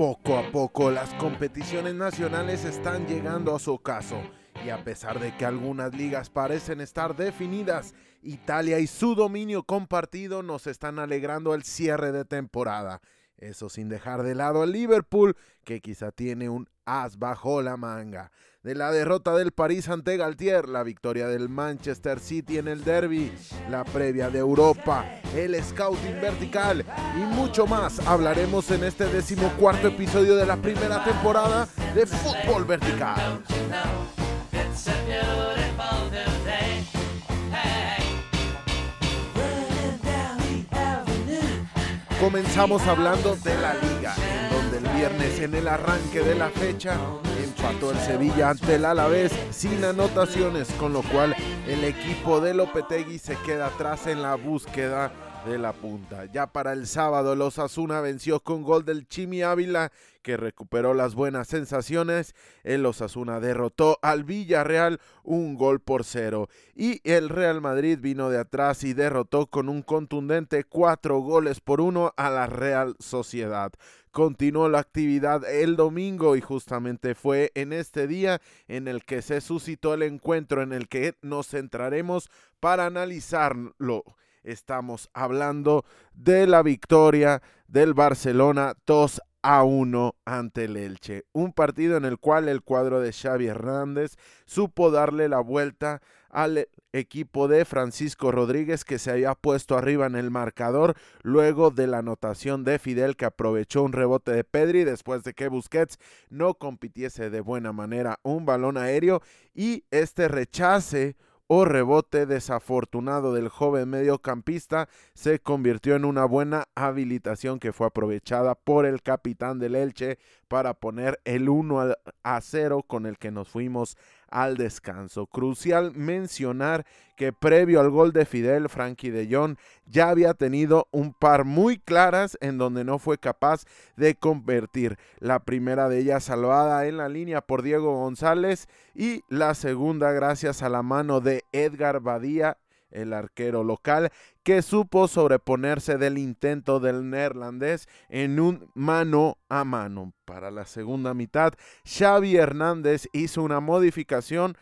Poco a poco las competiciones nacionales están llegando a su ocaso y a pesar de que algunas ligas parecen estar definidas, Italia y su dominio compartido nos están alegrando el cierre de temporada. Eso sin dejar de lado al Liverpool, que quizá tiene un as bajo la manga de la derrota del París ante Galtier, la victoria del Manchester City en el derby, la previa de Europa, el scouting vertical y mucho más hablaremos en este decimocuarto episodio de la primera temporada de Fútbol Vertical. Comenzamos hablando de la viernes en el arranque de la fecha empató el Sevilla ante el Alavés sin anotaciones, con lo cual el equipo de Lopetegui se queda atrás en la búsqueda de la punta. Ya para el sábado, los Asuna venció con gol del Chimi Ávila, que recuperó las buenas sensaciones. El Osasuna derrotó al Villarreal un gol por cero. Y el Real Madrid vino de atrás y derrotó con un contundente cuatro goles por uno a la Real Sociedad continuó la actividad el domingo y justamente fue en este día en el que se suscitó el encuentro en el que nos centraremos para analizarlo estamos hablando de la victoria del Barcelona 2 a 1 ante el Elche. Un partido en el cual el cuadro de Xavi Hernández supo darle la vuelta al equipo de Francisco Rodríguez que se había puesto arriba en el marcador luego de la anotación de Fidel que aprovechó un rebote de Pedri después de que Busquets no compitiese de buena manera un balón aéreo. Y este rechace o rebote desafortunado del joven mediocampista se convirtió en una buena habilitación que fue aprovechada por el capitán del Elche para poner el 1 a 0 con el que nos fuimos al descanso. Crucial mencionar que previo al gol de Fidel, Frankie de Jong ya había tenido un par muy claras en donde no fue capaz de convertir. La primera de ellas salvada en la línea por Diego González y la segunda gracias a la mano de Edgar Badía el arquero local, que supo sobreponerse del intento del neerlandés en un mano a mano. Para la segunda mitad, Xavi Hernández hizo una modificación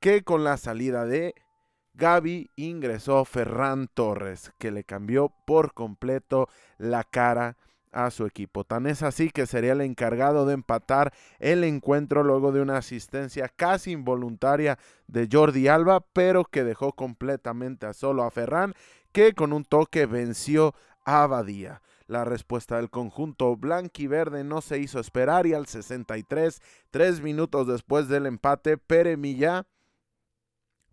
que con la salida de Gaby ingresó Ferran Torres, que le cambió por completo la cara a su equipo. Tan es así que sería el encargado de empatar el encuentro luego de una asistencia casi involuntaria de Jordi Alba, pero que dejó completamente a solo a Ferran, que con un toque venció a Badía. La respuesta del conjunto blanquiverde no se hizo esperar y al 63, tres minutos después del empate, Pere Millá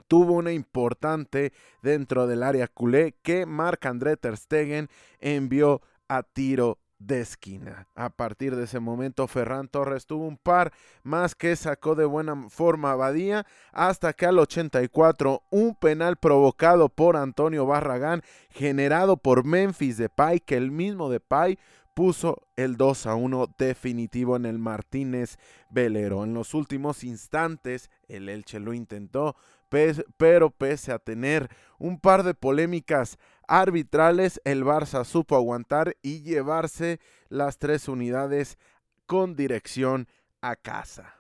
tuvo una importante dentro del área culé que Marc André Ter Stegen envió a tiro de esquina. A partir de ese momento, Ferran Torres tuvo un par más que sacó de buena forma a Badía hasta que al 84 un penal provocado por Antonio Barragán, generado por Memphis Depay, que el mismo Depay puso el 2 a 1 definitivo en el Martínez Velero. En los últimos instantes, el Elche lo intentó, pero pese a tener un par de polémicas arbitrales, el Barça supo aguantar y llevarse las tres unidades con dirección a casa.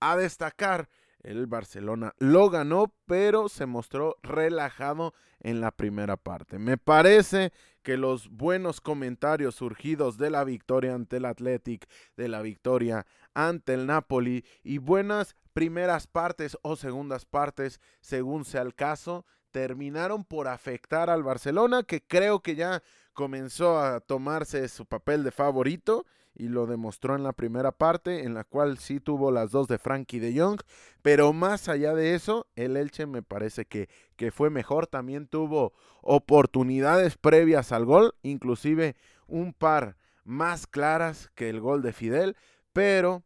A destacar, el Barcelona lo ganó, pero se mostró relajado en la primera parte. Me parece que los buenos comentarios surgidos de la victoria ante el Athletic, de la victoria ante el Napoli y buenas primeras partes o segundas partes, según sea el caso, terminaron por afectar al Barcelona, que creo que ya comenzó a tomarse su papel de favorito y lo demostró en la primera parte, en la cual sí tuvo las dos de Frankie de Jong, pero más allá de eso, el Elche me parece que, que fue mejor, también tuvo oportunidades previas al gol, inclusive un par más claras que el gol de Fidel, pero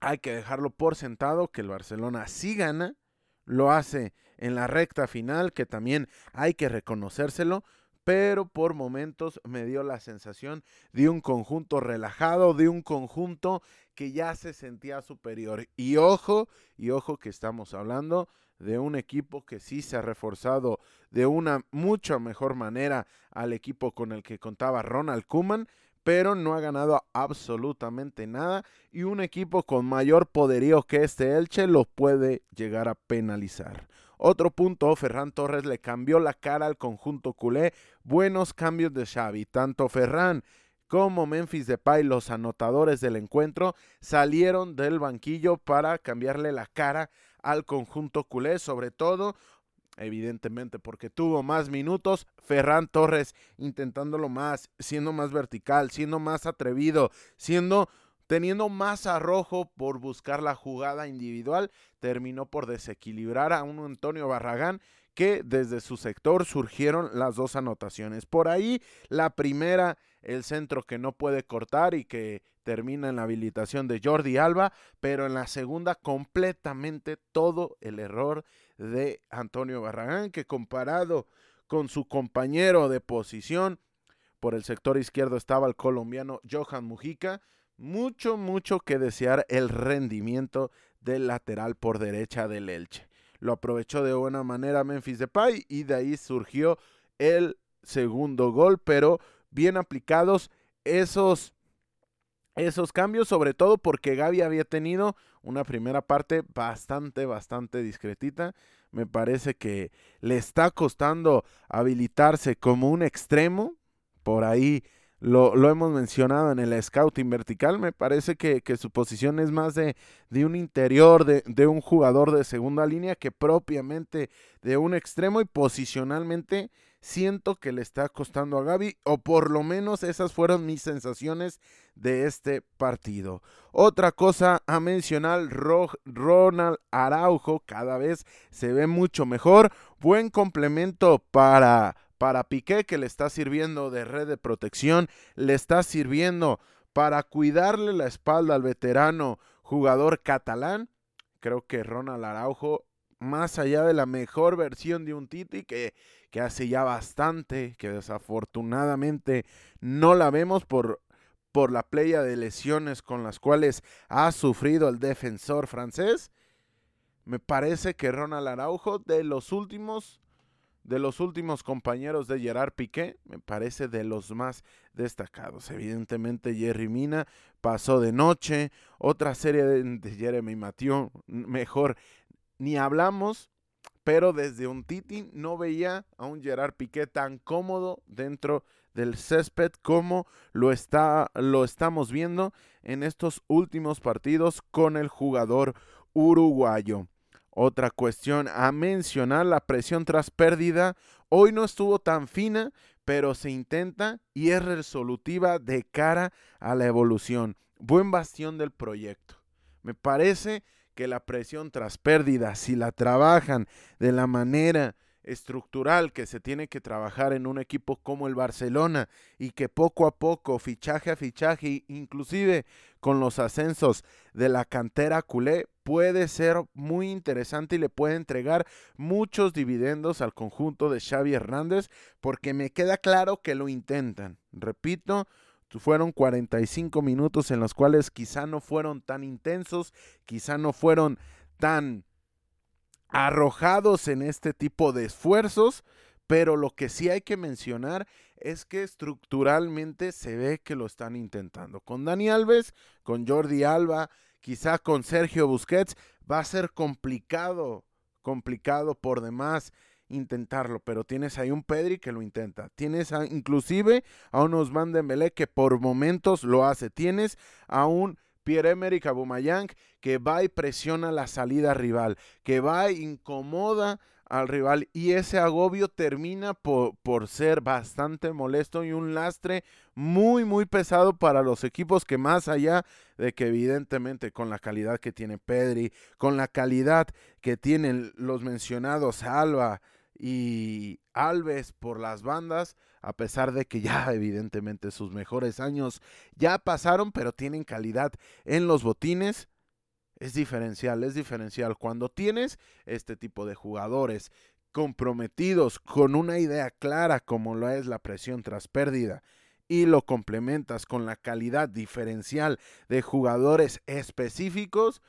hay que dejarlo por sentado que el Barcelona sí gana, lo hace en la recta final, que también hay que reconocérselo, pero por momentos me dio la sensación de un conjunto relajado, de un conjunto que ya se sentía superior. Y ojo, y ojo que estamos hablando de un equipo que sí se ha reforzado de una mucho mejor manera al equipo con el que contaba Ronald Kuman, pero no ha ganado absolutamente nada y un equipo con mayor poderío que este Elche lo puede llegar a penalizar. Otro punto, Ferran Torres le cambió la cara al conjunto culé. Buenos cambios de Xavi. Tanto Ferran como Memphis Depay, los anotadores del encuentro, salieron del banquillo para cambiarle la cara al conjunto culé, sobre todo evidentemente porque tuvo más minutos, Ferran Torres intentándolo más, siendo más vertical, siendo más atrevido, siendo teniendo más arrojo por buscar la jugada individual, terminó por desequilibrar a un Antonio Barragán que desde su sector surgieron las dos anotaciones. Por ahí la primera, el centro que no puede cortar y que termina en la habilitación de Jordi Alba, pero en la segunda completamente todo el error de Antonio Barragán, que comparado con su compañero de posición, por el sector izquierdo estaba el colombiano Johan Mujica, mucho, mucho que desear el rendimiento del lateral por derecha del Elche. Lo aprovechó de buena manera Memphis Depay y de ahí surgió el segundo gol, pero bien aplicados esos esos cambios, sobre todo porque Gaby había tenido una primera parte bastante, bastante discretita. Me parece que le está costando habilitarse como un extremo. Por ahí lo, hemos mencionado en el scouting vertical. Me parece que, su posición es más de, de un interior, de, de, un jugador de segunda línea que propiamente de un extremo y posicionalmente siento que le está costando a Gaby, o por lo menos esas fueron mis sensaciones de este partido. Otra cosa a mencionar, Ronald Araujo cada vez se ve mucho mejor, buen complemento para para Piqué que le está sirviendo de red de protección, le está sirviendo para cuidarle la espalda al veterano jugador catalán. Creo que Ronald Araujo más allá de la mejor versión de un Titi que, que hace ya bastante, que desafortunadamente no la vemos por, por la playa de lesiones con las cuales ha sufrido el defensor francés. Me parece que Ronald Araujo de los últimos de los últimos compañeros de Gerard Piqué, me parece de los más destacados. Evidentemente Jerry Mina pasó de noche, otra serie de, Jeremy Mathieu, mejor ni hablamos, pero desde un Titi no veía a un Gerard Piqué tan cómodo dentro del césped como lo, está, lo estamos viendo en estos últimos partidos con el jugador uruguayo. Otra cuestión a mencionar, la presión tras pérdida. Hoy no estuvo tan fina, pero se intenta y es resolutiva de cara a la evolución. Buen bastión del proyecto. Me parece que la presión tras pérdida, si la trabajan de la manera estructural que se tiene que trabajar en un equipo como el Barcelona y que poco a poco, fichaje a fichaje, inclusive con los ascensos de la cantera culé, puede ser muy interesante y le puede entregar muchos dividendos al conjunto de Xavi Hernández porque me queda claro que lo intentan. Repito, fueron 45 minutos en los cuales quizá no fueron tan intensos, quizá no fueron tan arrojados en este tipo de esfuerzos, pero lo que sí hay que mencionar es que estructuralmente se ve que lo están intentando. Con Dani Alves, con Jordi Alba, quizá con Sergio Busquets, va a ser complicado, complicado por demás intentarlo, pero tienes ahí un Pedri que lo intenta, tienes inclusive a un Osman Dembélé que por momentos lo hace, tienes a un Pierre-Emerick Aubameyang que va y presiona la salida rival, que va e incomoda al rival y ese agobio termina por, por, ser bastante molesto y un lastre muy muy pesado para los equipos que más allá de que evidentemente con la calidad que tiene Pedri, con la calidad que tienen los mencionados Alba, y Alves por las bandas, a pesar de que ya evidentemente sus mejores años ya pasaron, pero tienen calidad en los botines. Es diferencial, es diferencial. Cuando tienes este tipo de jugadores comprometidos con una idea clara como lo es la presión tras pérdida y lo complementas con la calidad diferencial de jugadores específicos,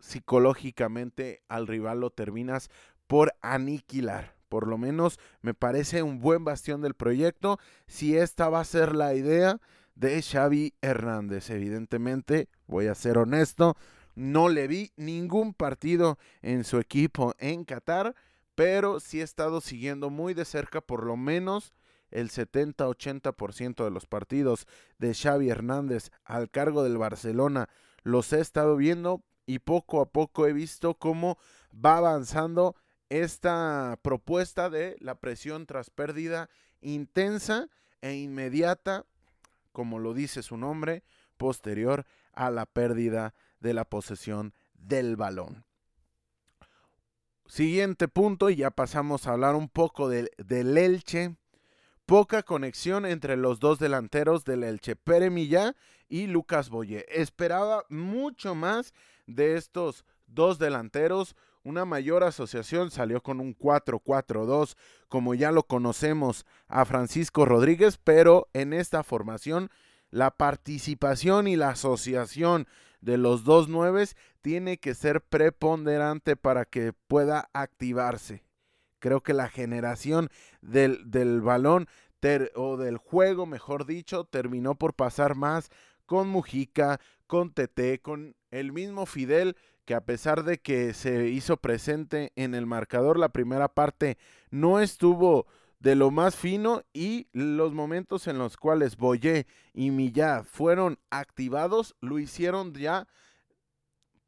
psicológicamente al rival lo terminas por aniquilar. Por lo menos me parece un buen bastión del proyecto. Si esta va a ser la idea de Xavi Hernández. Evidentemente, voy a ser honesto, no le vi ningún partido en su equipo en Qatar, pero sí he estado siguiendo muy de cerca por lo menos el 70-80% de los partidos de Xavi Hernández al cargo del Barcelona. Los he estado viendo y poco a poco he visto cómo va avanzando esta propuesta de la presión tras pérdida intensa e inmediata, como lo dice su nombre, posterior a la pérdida de la posesión del balón. Siguiente punto, y ya pasamos a hablar un poco del, del Elche. Poca conexión entre los dos delanteros del Elche, Pere Millá y Lucas Boye. Esperaba mucho más de estos dos delanteros. Una mayor asociación salió con un 4-4-2, como ya lo conocemos a Francisco Rodríguez, pero en esta formación la participación y la asociación de los dos nueves tiene que ser preponderante para que pueda activarse. Creo que la generación del, del balón o del juego, mejor dicho, terminó por pasar más con Mujica, con Tete, con el mismo Fidel, que a pesar de que se hizo presente en el marcador la primera parte, no estuvo de lo más fino y los momentos en los cuales Boyé y Millá fueron activados lo hicieron ya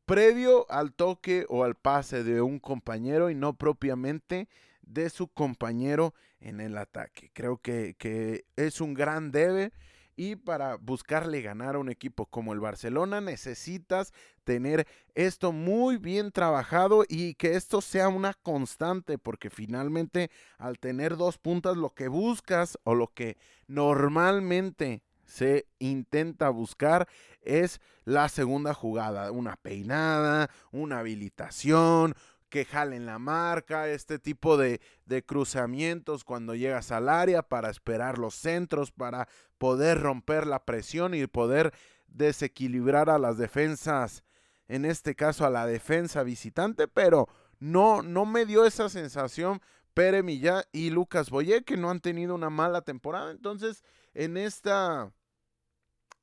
previo al toque o al pase de un compañero y no propiamente de su compañero en el ataque. Creo que, que es un gran debe y para buscarle ganar a un equipo como el Barcelona necesitas tener esto muy bien trabajado y que esto sea una constante, porque finalmente al tener dos puntas lo que buscas o lo que normalmente se intenta buscar es la segunda jugada, una peinada, una habilitación, que jalen la marca, este tipo de, de, cruzamientos cuando llegas al área para esperar los centros, para poder romper la presión y poder desequilibrar a las defensas, en este caso a la defensa visitante, pero no, no me dio esa sensación Pere Millá y Lucas Boyé, que no han tenido una mala temporada. Entonces, en esta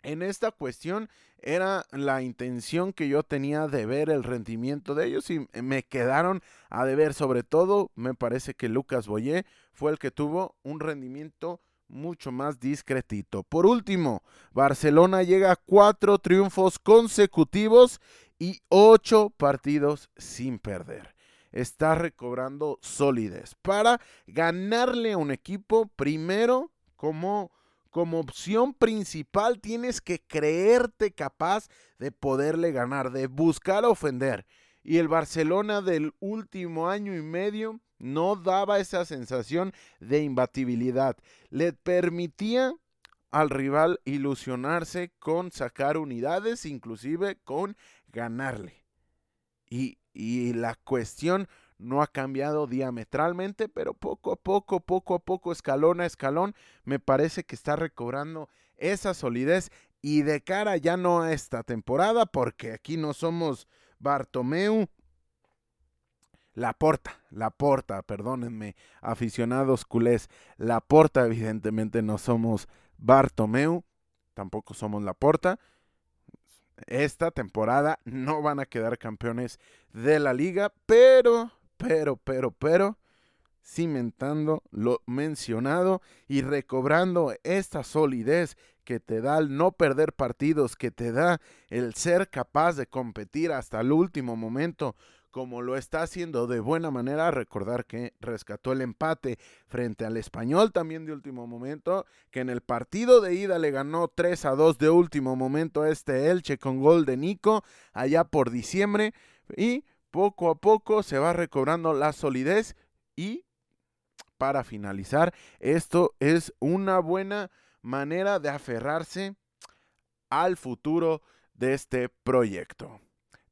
en esta cuestión era la intención que yo tenía de ver el rendimiento de ellos y me quedaron a deber. Sobre todo, me parece que Lucas Boyé fue el que tuvo un rendimiento mucho más discretito. Por último, Barcelona llega a cuatro triunfos consecutivos y ocho partidos sin perder. Está recobrando solidez para ganarle a un equipo primero como como opción principal tienes que creerte capaz de poderle ganar, de buscar ofender. Y el Barcelona del último año y medio no daba esa sensación de imbatibilidad. Le permitía al rival ilusionarse con sacar unidades, inclusive con ganarle. Y, y la cuestión no ha cambiado diametralmente, pero poco a poco, poco a poco, escalón a escalón, me parece que está recobrando esa solidez y de cara ya no a esta temporada, porque aquí no somos Bartomeu, la porta, la porta, perdónenme, aficionados culés, la porta, evidentemente no somos Bartomeu, tampoco somos la porta. Esta temporada no van a quedar campeones de la liga, pero pero, pero, pero, cimentando lo mencionado y recobrando esta solidez que te da el no perder partidos, que te da el ser capaz de competir hasta el último momento, como lo está haciendo de buena manera. Recordar que rescató el empate frente al español también de último momento, que en el partido de ida le ganó 3 a 2 de último momento a este Elche con gol de Nico allá por diciembre y poco a poco se va recobrando la solidez y para finalizar, esto es una buena manera de aferrarse al futuro de este proyecto.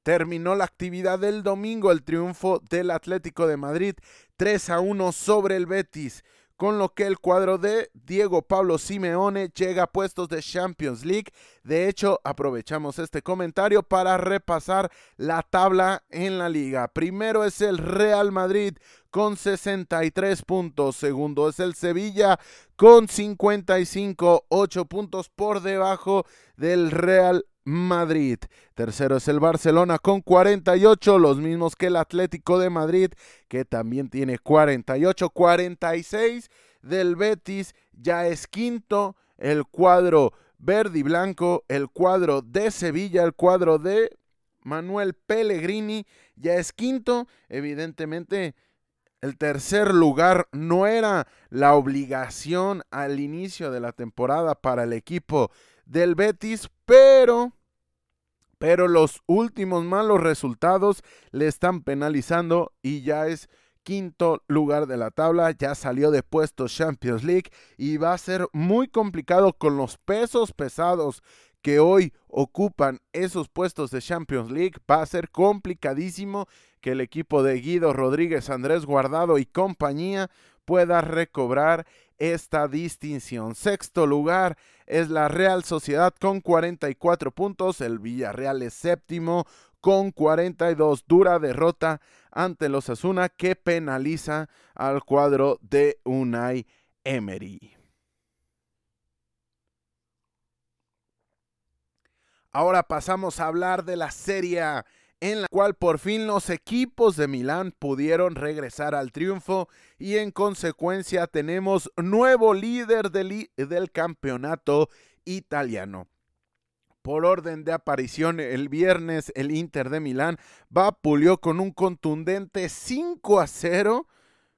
Terminó la actividad del domingo, el triunfo del Atlético de Madrid 3 a 1 sobre el Betis con lo que el cuadro de Diego Pablo Simeone llega a puestos de Champions League. De hecho, aprovechamos este comentario para repasar la tabla en la liga. Primero es el Real Madrid con 63 puntos. Segundo es el Sevilla con 55, 8 puntos por debajo del Real Madrid. Tercero es el Barcelona con 48, los mismos que el Atlético de Madrid, que también tiene 48, 46 del Betis, ya es quinto el cuadro verde y blanco, el cuadro de Sevilla, el cuadro de Manuel Pellegrini, ya es quinto, evidentemente el tercer lugar no era la obligación al inicio de la temporada para el equipo del Betis, pero pero los últimos malos resultados le están penalizando y ya es quinto lugar de la tabla, ya salió de puestos Champions League y va a ser muy complicado con los pesos pesados que hoy ocupan esos puestos de Champions League. Va a ser complicadísimo que el equipo de Guido Rodríguez, Andrés Guardado y compañía pueda recobrar esta distinción. Sexto lugar es la Real Sociedad con 44 puntos, el Villarreal es séptimo con 42. Dura derrota ante los Asuna que penaliza al cuadro de Unai Emery. Ahora pasamos a hablar de la Serie en la cual por fin los equipos de Milán pudieron regresar al triunfo y en consecuencia tenemos nuevo líder del, del campeonato italiano. Por orden de aparición, el viernes el Inter de Milán vapuleó con un contundente 5 a 0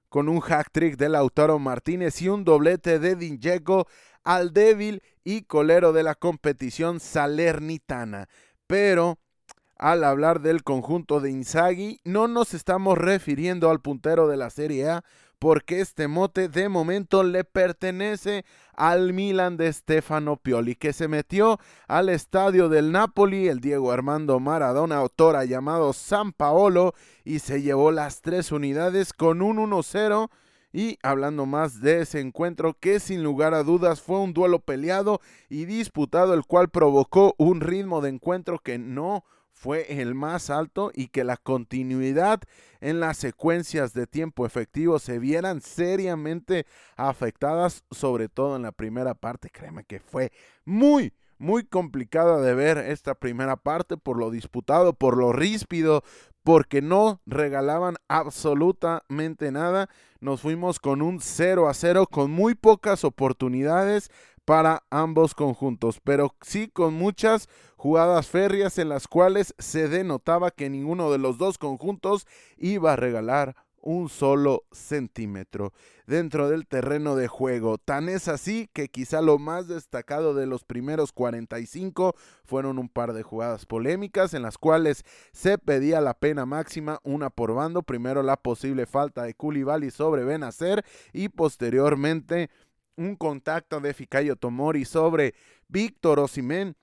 con un hack trick de Lautaro Martínez y un doblete de Dinjeco al débil y colero de la competición salernitana. Pero al hablar del conjunto de Inzaghi, no nos estamos refiriendo al puntero de la Serie A, porque este mote de momento le pertenece al Milan de Stefano Pioli, que se metió al estadio del Napoli, el Diego Armando Maradona, autora llamado San Paolo, y se llevó las tres unidades con un 1-0. Y hablando más de ese encuentro, que sin lugar a dudas fue un duelo peleado y disputado, el cual provocó un ritmo de encuentro que no fue el más alto y que la continuidad en las secuencias de tiempo efectivo se vieran seriamente afectadas, sobre todo en la primera parte. Créeme que fue muy, muy complicada de ver esta primera parte por lo disputado, por lo ríspido, porque no regalaban absolutamente nada. Nos fuimos con un 0 a 0 con muy pocas oportunidades para ambos conjuntos, pero sí con muchas jugadas férreas en las cuales se denotaba que ninguno de los dos conjuntos iba a regalar un solo centímetro dentro del terreno de juego. Tan es así que quizá lo más destacado de los primeros 45 fueron un par de jugadas polémicas en las cuales se pedía la pena máxima, una por bando, primero la posible falta de Koulibaly sobre Benacer y posteriormente un contacto de Ficayo Tomori sobre Víctor Osimén,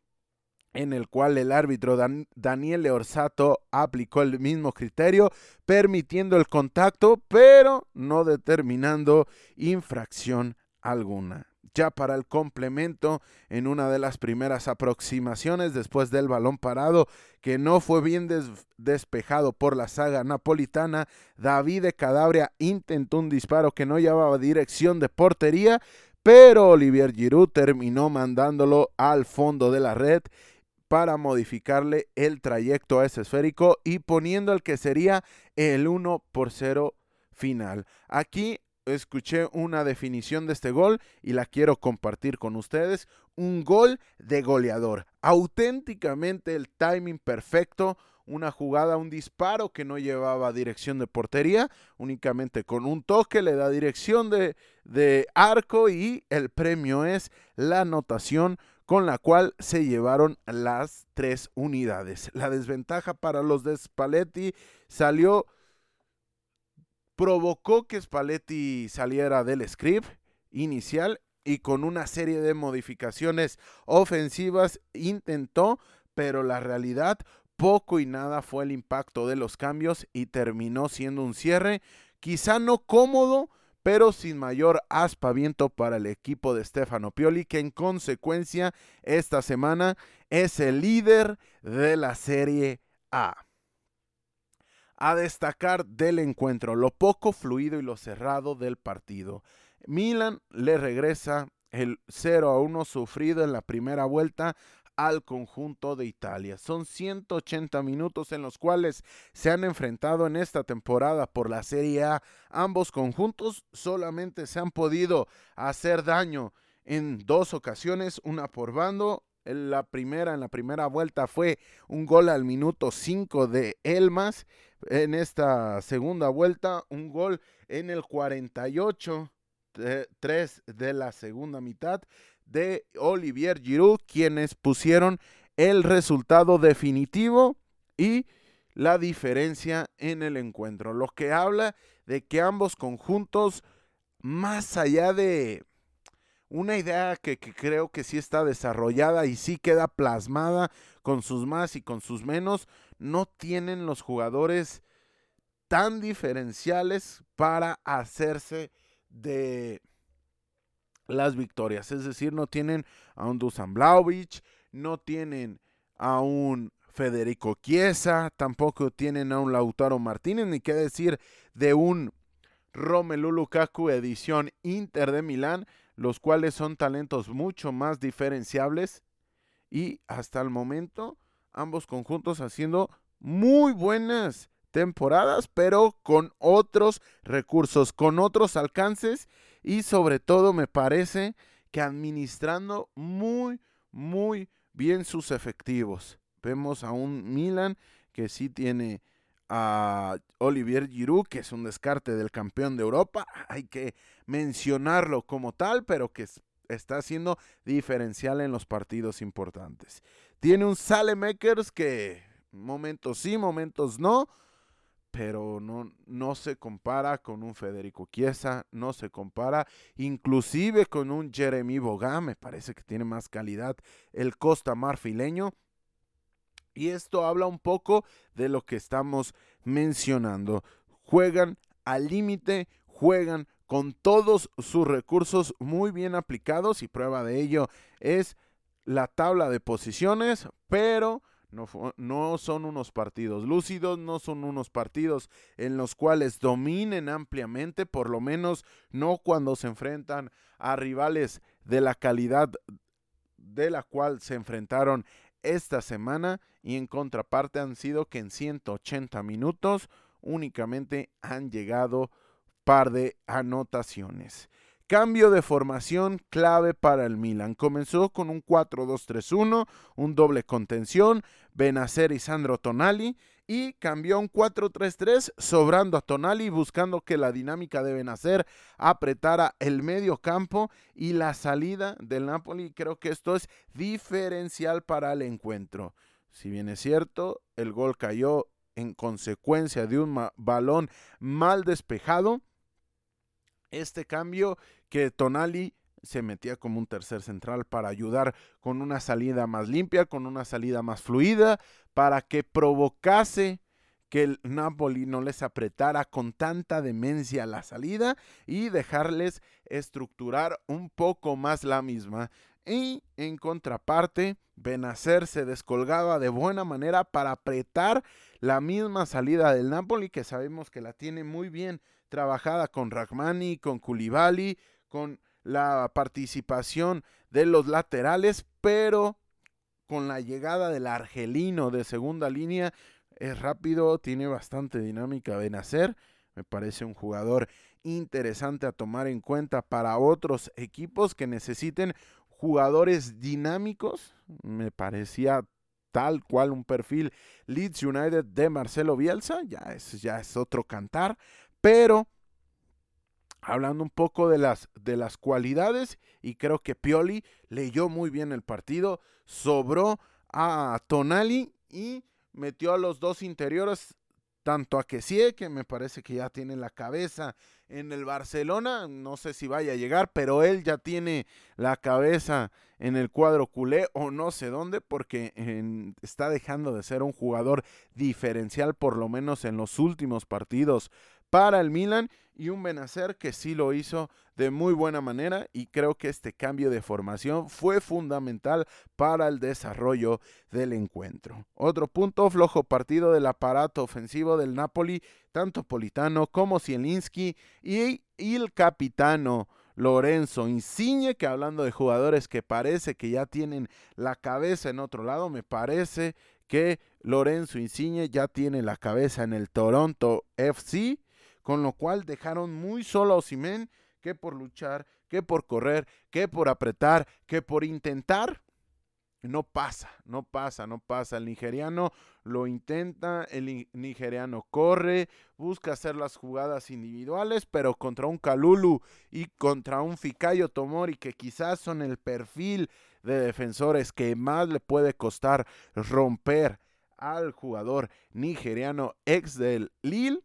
en el cual el árbitro Daniel Orsato aplicó el mismo criterio, permitiendo el contacto, pero no determinando infracción alguna. Ya para el complemento, en una de las primeras aproximaciones después del balón parado, que no fue bien despejado por la saga napolitana, David de Cadabria intentó un disparo que no llevaba dirección de portería, pero Olivier Giroud terminó mandándolo al fondo de la red para modificarle el trayecto a ese esférico y poniendo el que sería el 1 por 0 final. Aquí escuché una definición de este gol y la quiero compartir con ustedes. Un gol de goleador. Auténticamente el timing perfecto una jugada, un disparo que no llevaba dirección de portería, únicamente con un toque le da dirección de, arco y el premio es la anotación con la cual se llevaron las tres unidades. La desventaja para los de Spalletti salió, provocó que Spalletti saliera del script inicial y con una serie de modificaciones ofensivas intentó, pero la realidad poco y nada fue el impacto de los cambios y terminó siendo un cierre quizá no cómodo, pero sin mayor aspaviento para el equipo de Stefano Pioli, que en consecuencia esta semana es el líder de la Serie A. A destacar del encuentro, lo poco fluido y lo cerrado del partido. Milan le regresa el 0 a 1 sufrido en la primera vuelta al conjunto de Italia. Son 180 minutos en los cuales se han enfrentado en esta temporada por la Serie A. Ambos conjuntos solamente se han podido hacer daño en dos ocasiones, una por bando. La primera, en la primera vuelta fue un gol al minuto 5 de Elmas. En esta segunda vuelta, un gol en el 48 3 de la segunda mitad de Olivier Giroud, quienes pusieron el resultado definitivo y la diferencia en el encuentro. Lo que habla de que ambos conjuntos, más allá de una idea que, que, creo que sí está desarrollada y sí queda plasmada con sus más y con sus menos, no tienen los jugadores tan diferenciales para hacerse de las victorias. Es decir, no tienen a un Dusan Blaovic, no tienen a un Federico Chiesa, tampoco tienen a un Lautaro Martínez, ni qué decir de un Romelu Lukaku edición Inter de Milán, los cuales son talentos mucho más diferenciables y hasta el momento ambos conjuntos haciendo muy buenas temporadas, pero con otros recursos, con otros alcances y sobre todo me parece que administrando muy, muy bien sus efectivos. Vemos a un Milan que sí tiene a Olivier Giroud, que es un descarte del campeón de Europa. Hay que mencionarlo como tal, pero que está siendo diferencial en los partidos importantes. Tiene un Salemekers que momentos sí, momentos no, pero no, no se compara con un Federico Chiesa, no se compara inclusive con un Jeremy Boga, me parece que tiene más calidad el Costa Marfileño. Y esto habla un poco de lo que estamos mencionando. Juegan al límite, juegan con todos sus recursos muy bien aplicados y prueba de ello es la tabla de posiciones, pero no, son unos partidos lúcidos, no son unos partidos en los cuales dominen ampliamente, por lo menos no cuando se enfrentan a rivales de la calidad de la cual se enfrentaron esta semana y en contraparte han sido que en 180 minutos únicamente han llegado par de anotaciones. Cambio de formación clave para el Milan. Comenzó con un 4-2-3-1, un doble contención, Benacer y Sandro Tonali, y cambió a un 4-3-3, sobrando a Tonali, buscando que la dinámica de Benacer apretara el medio campo y la salida del Napoli. Creo que esto es diferencial para el encuentro. Si bien es cierto, el gol cayó en consecuencia de un balón mal despejado este cambio que Tonali se metía como un tercer central para ayudar con una salida más limpia, con una salida más fluida, para que provocase que el Napoli no les apretara con tanta demencia la salida y dejarles estructurar un poco más la misma. Y en contraparte, Benacer se descolgaba de buena manera para apretar la misma salida del Napoli, que sabemos que la tiene muy bien trabajada con Ragmani, con Koulibaly, con la participación de los laterales, pero con la llegada del argelino de segunda línea, es rápido, tiene bastante dinámica de nacer. Me parece un jugador interesante a tomar en cuenta para otros equipos que necesiten jugadores dinámicos. Me parecía tal cual un perfil Leeds United de Marcelo Bielsa, ya es, ya es otro cantar, pero hablando un poco de las, de las cualidades, y creo que Pioli leyó muy bien el partido, sobró a Tonali y metió a los dos interiores, tanto a Kessie, que me parece que ya tiene la cabeza en el Barcelona, no sé si vaya a llegar, pero él ya tiene la cabeza en el cuadro culé o no sé dónde, porque está dejando de ser un jugador diferencial, por lo menos en los últimos partidos para el Milan y un Benacer que sí lo hizo de muy buena manera y creo que este cambio de formación fue fundamental para el desarrollo del encuentro. Otro punto flojo partido del aparato ofensivo del Napoli, tanto Politano como Zielinski y, el capitano Lorenzo Insigne, que hablando de jugadores que parece que ya tienen la cabeza en otro lado, me parece que Lorenzo Insigne ya tiene la cabeza en el Toronto FC con lo cual dejaron muy solo a Osimen que por luchar, que por correr, que por apretar, que por intentar. No pasa, no pasa, no pasa. El nigeriano lo intenta, el nigeriano corre, busca hacer las jugadas individuales, pero contra un Kalulu y contra un Fikayo Tomori, que quizás son el perfil de defensores que más le puede costar romper al jugador nigeriano ex del Lille,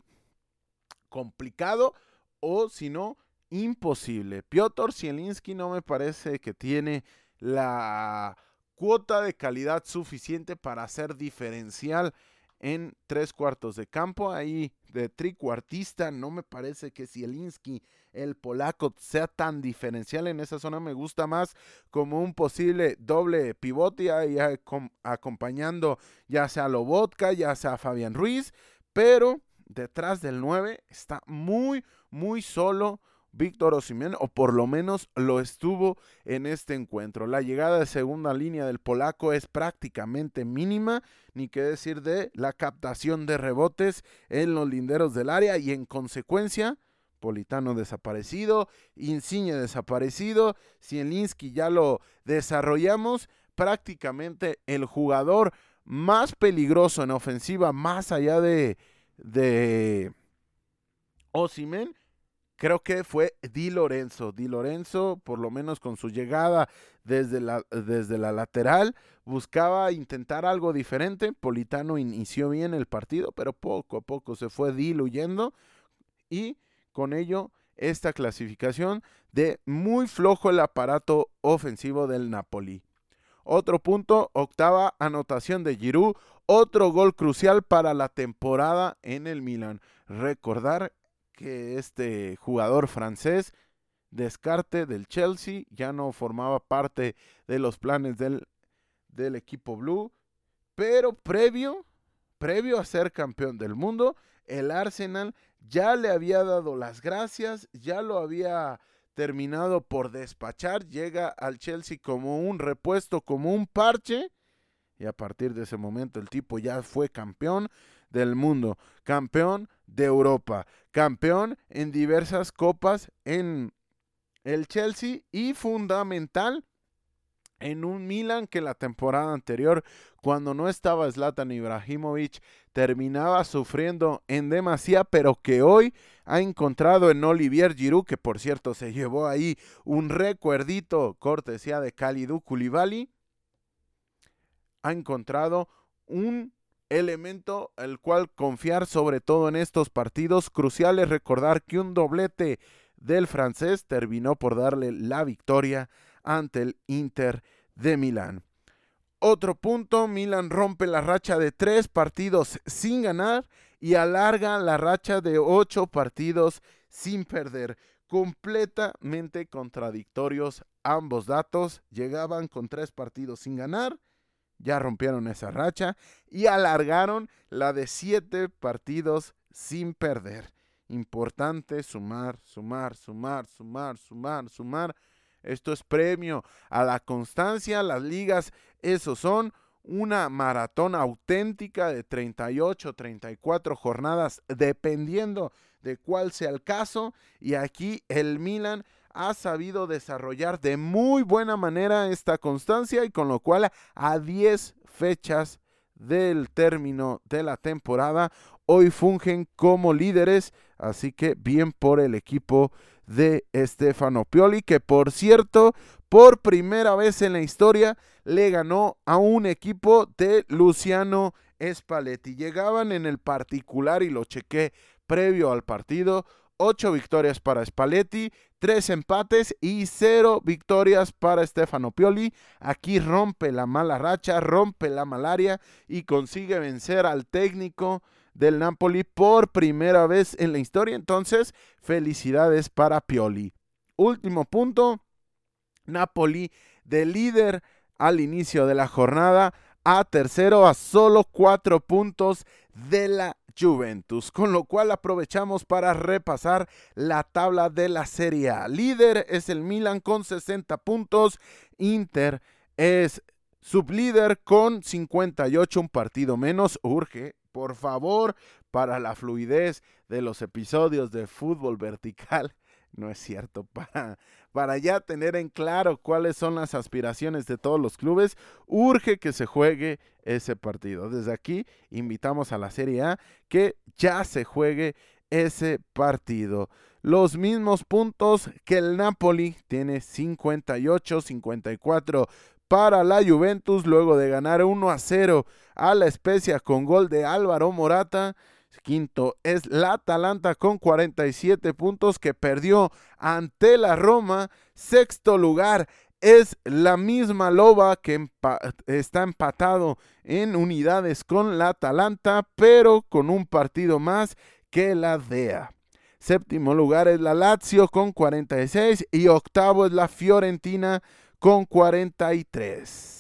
complicado o si no, imposible. Piotr Zielinski no me parece que tiene la cuota de calidad suficiente para ser diferencial en tres cuartos de campo. Ahí de tricuartista, no me parece que Zielinski, el polaco, sea tan diferencial en esa zona. Me gusta más como un posible doble pivote ahí acompañando ya sea a Lobotka, ya sea a Fabián Ruiz, pero detrás del 9 está muy, muy solo Víctor Osimhen, o por lo menos lo estuvo en este encuentro. La llegada de segunda línea del polaco es prácticamente mínima, ni qué decir de la captación de rebotes en los linderos del área y en consecuencia... Politano desaparecido, Insigne desaparecido, Zielinski ya lo desarrollamos, prácticamente el jugador más peligroso en ofensiva, más allá de, de Osimen, creo que fue Di Lorenzo. Di Lorenzo, por lo menos con su llegada desde la, desde la lateral, buscaba intentar algo diferente. Politano inició bien el partido, pero poco a poco se fue diluyendo y con ello esta clasificación de muy flojo el aparato ofensivo del Napoli. Otro punto, octava anotación de Giroud, otro gol crucial para la temporada en el Milan. Recordar que este jugador francés, descarte del Chelsea, ya no formaba parte de los planes del, del equipo blue, pero previo, previo a ser campeón del mundo, el Arsenal ya le había dado las gracias, ya lo había terminado por despachar, llega al Chelsea como un repuesto, como un parche, y a partir de ese momento el tipo ya fue campeón del mundo, campeón de Europa, campeón en diversas copas en el Chelsea y fundamental en un Milan que la temporada anterior, cuando no estaba Zlatan Ibrahimovic, terminaba sufriendo en demasía, pero que hoy ha encontrado en Olivier Giroud, que por cierto se llevó ahí un recuerdito cortesía de Kalidou Koulibaly, ha encontrado un elemento el cual confiar sobre todo en estos partidos cruciales. Recordar que un doblete del francés terminó por darle la victoria ante el Inter de Milán. Otro punto, Milan rompe la racha de tres partidos sin ganar y alarga la racha de ocho partidos sin perder. Completamente contradictorios ambos datos. Llegaban con tres partidos sin ganar ya rompieron esa racha y alargaron la de siete partidos sin perder. Importante sumar, sumar, sumar, sumar, sumar, sumar. Esto es premio a la constancia. Las ligas, eso son una maratón auténtica de 38, 34 jornadas, dependiendo de cuál sea el caso. Y aquí el Milan ha sabido desarrollar de muy buena manera esta constancia y con lo cual a 10 fechas del término de la temporada hoy fungen como líderes, así que bien por el equipo de Stefano Pioli, que por cierto, por primera vez en la historia le ganó a un equipo de Luciano Spalletti. Llegaban en el particular y lo chequé previo al partido, ocho victorias para Spalletti, tres empates y cero victorias para Stefano Pioli. Aquí rompe la mala racha, rompe la malaria y consigue vencer al técnico del Napoli por primera vez en la historia. Entonces, felicidades para Pioli. Último punto, Napoli de líder al inicio de la jornada a tercero a solo cuatro puntos de la Juventus, con lo cual aprovechamos para repasar la tabla de la Serie A. Líder es el Milan con 60 puntos, Inter es sublíder con 58, un partido menos, urge, por favor, para la fluidez de los episodios de fútbol vertical no es cierto, para, para ya tener en claro cuáles son las aspiraciones de todos los clubes, urge que se juegue ese partido. Desde aquí invitamos a la Serie A que ya se juegue ese partido. Los mismos puntos que el Napoli tiene 58, 54 para la Juventus luego de ganar 1 a 0 a la Especia con gol de Álvaro Morata. Quinto es la Atalanta con 47 puntos que perdió ante la Roma. Sexto lugar es la misma Loba que está empatado en unidades con la Atalanta, pero con un partido más que la DEA. Séptimo lugar es la Lazio con 46 y octavo es la Fiorentina con 43.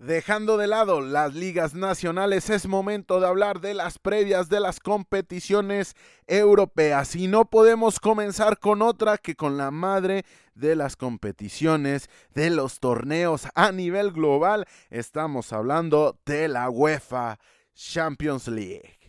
Dejando de lado las ligas nacionales, es momento de hablar de las previas de las competiciones europeas. Y no podemos comenzar con otra que con la madre de las competiciones, de los torneos a nivel global. Estamos hablando de la UEFA Champions League.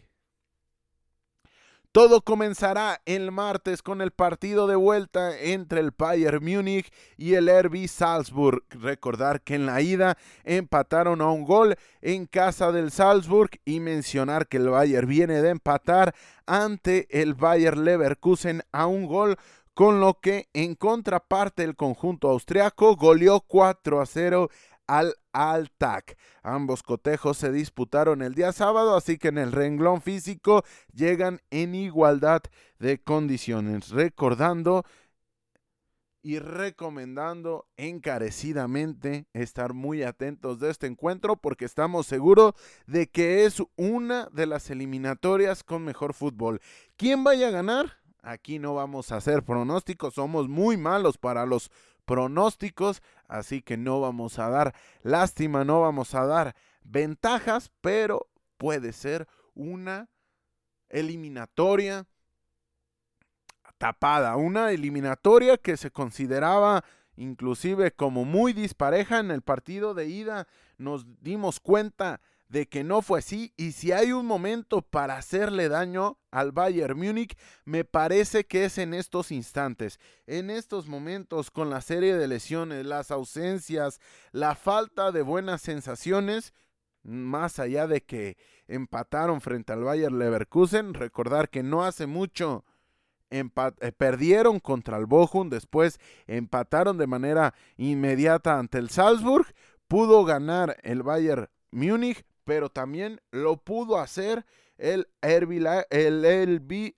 Todo comenzará el martes con el partido de vuelta entre el Bayern Múnich y el RB Salzburg. Recordar que en la ida empataron a un gol en casa del Salzburg y mencionar que el Bayern viene de empatar ante el Bayern Leverkusen a un gol con lo que en contraparte el conjunto austriaco goleó 4 a 0 al Altac. Ambos cotejos se disputaron el día sábado, así que en el renglón físico llegan en igualdad de condiciones. Recordando y recomendando encarecidamente estar muy atentos de este encuentro porque estamos seguros de que es una de las eliminatorias con mejor fútbol. ¿Quién vaya a ganar? Aquí no vamos a hacer pronósticos, somos muy malos para los pronósticos, así que no vamos a dar lástima, no vamos a dar ventajas, pero puede ser una eliminatoria tapada, una eliminatoria que se consideraba inclusive como muy dispareja en el partido de ida. Nos dimos cuenta de que no fue así y si hay un momento para hacerle daño al Bayern Múnich, me parece que es en estos instantes, en estos momentos con la serie de lesiones, las ausencias, la falta de buenas sensaciones, más allá de que empataron frente al Bayern Leverkusen, recordar que no hace mucho eh, perdieron contra el Bochum, después empataron de manera inmediata ante el Salzburg, pudo ganar el Bayern Múnich, pero también lo pudo hacer el el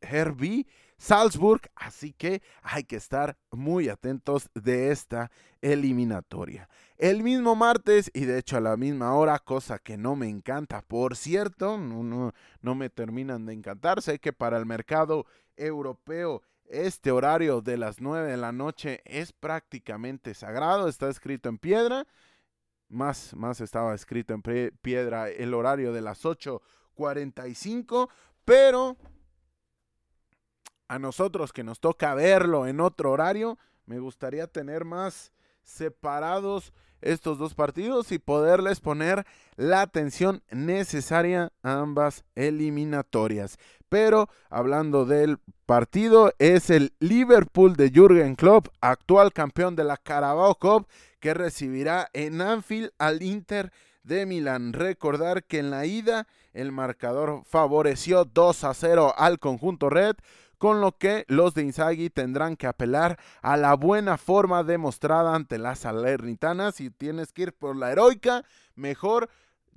Herbie Salzburg, así que hay que estar muy atentos de esta eliminatoria. El mismo martes y de hecho a la misma hora, cosa que no me encanta, por cierto, no, no me terminan de encantar, sé que para el mercado europeo este horario de las 9 de la noche es prácticamente sagrado, está escrito en piedra más, más estaba escrito en piedra el horario de las 8.45, pero a nosotros que nos toca verlo en otro horario, me gustaría tener más separados estos dos partidos y poderles poner la atención necesaria a ambas eliminatorias. Pero hablando del partido, es el Liverpool de Jürgen Klopp, actual campeón de la Carabao Cup, que recibirá en Anfield al Inter de Milán. Recordar que en la ida el marcador favoreció 2 a 0 al conjunto red, con lo que los de Inzaghi tendrán que apelar a la buena forma demostrada ante las Salernitanas. Si tienes que ir por la heroica, mejor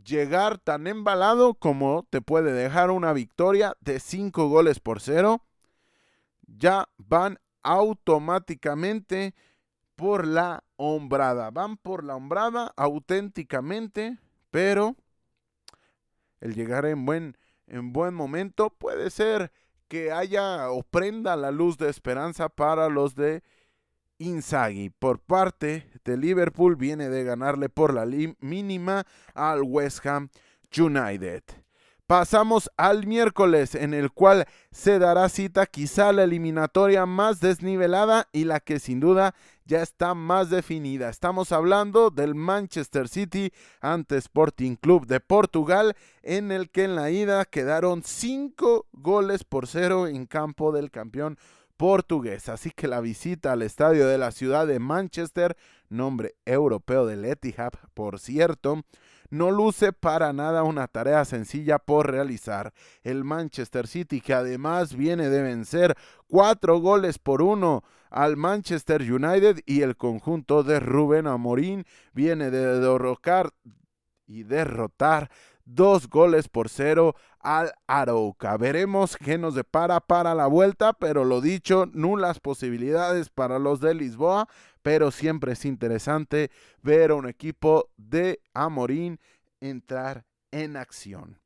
llegar tan embalado como te puede dejar una victoria de 5 goles por 0. Ya van automáticamente por la hombrada. Van por la hombrada auténticamente, pero el llegar en buen, en buen momento puede ser que haya o prenda la luz de esperanza para los de Inzaghi. Por parte de Liverpool viene de ganarle por la mínima al West Ham United. Pasamos al miércoles en el cual se dará cita quizá la eliminatoria más desnivelada y la que sin duda ya está más definida. Estamos hablando del Manchester City ante Sporting Club de Portugal en el que en la ida quedaron 5 goles por cero en campo del campeón portugués. Así que la visita al estadio de la ciudad de Manchester, nombre europeo del Etihad por cierto, no luce para nada una tarea sencilla por realizar. El Manchester City, que además viene de vencer cuatro goles por uno al Manchester United y el conjunto de Rubén Amorín viene de derrocar y derrotar dos goles por cero al Arauca. Veremos qué nos depara para la vuelta, pero lo dicho, nulas posibilidades para los de Lisboa, pero siempre es interesante ver a un equipo de Amorín entrar en acción.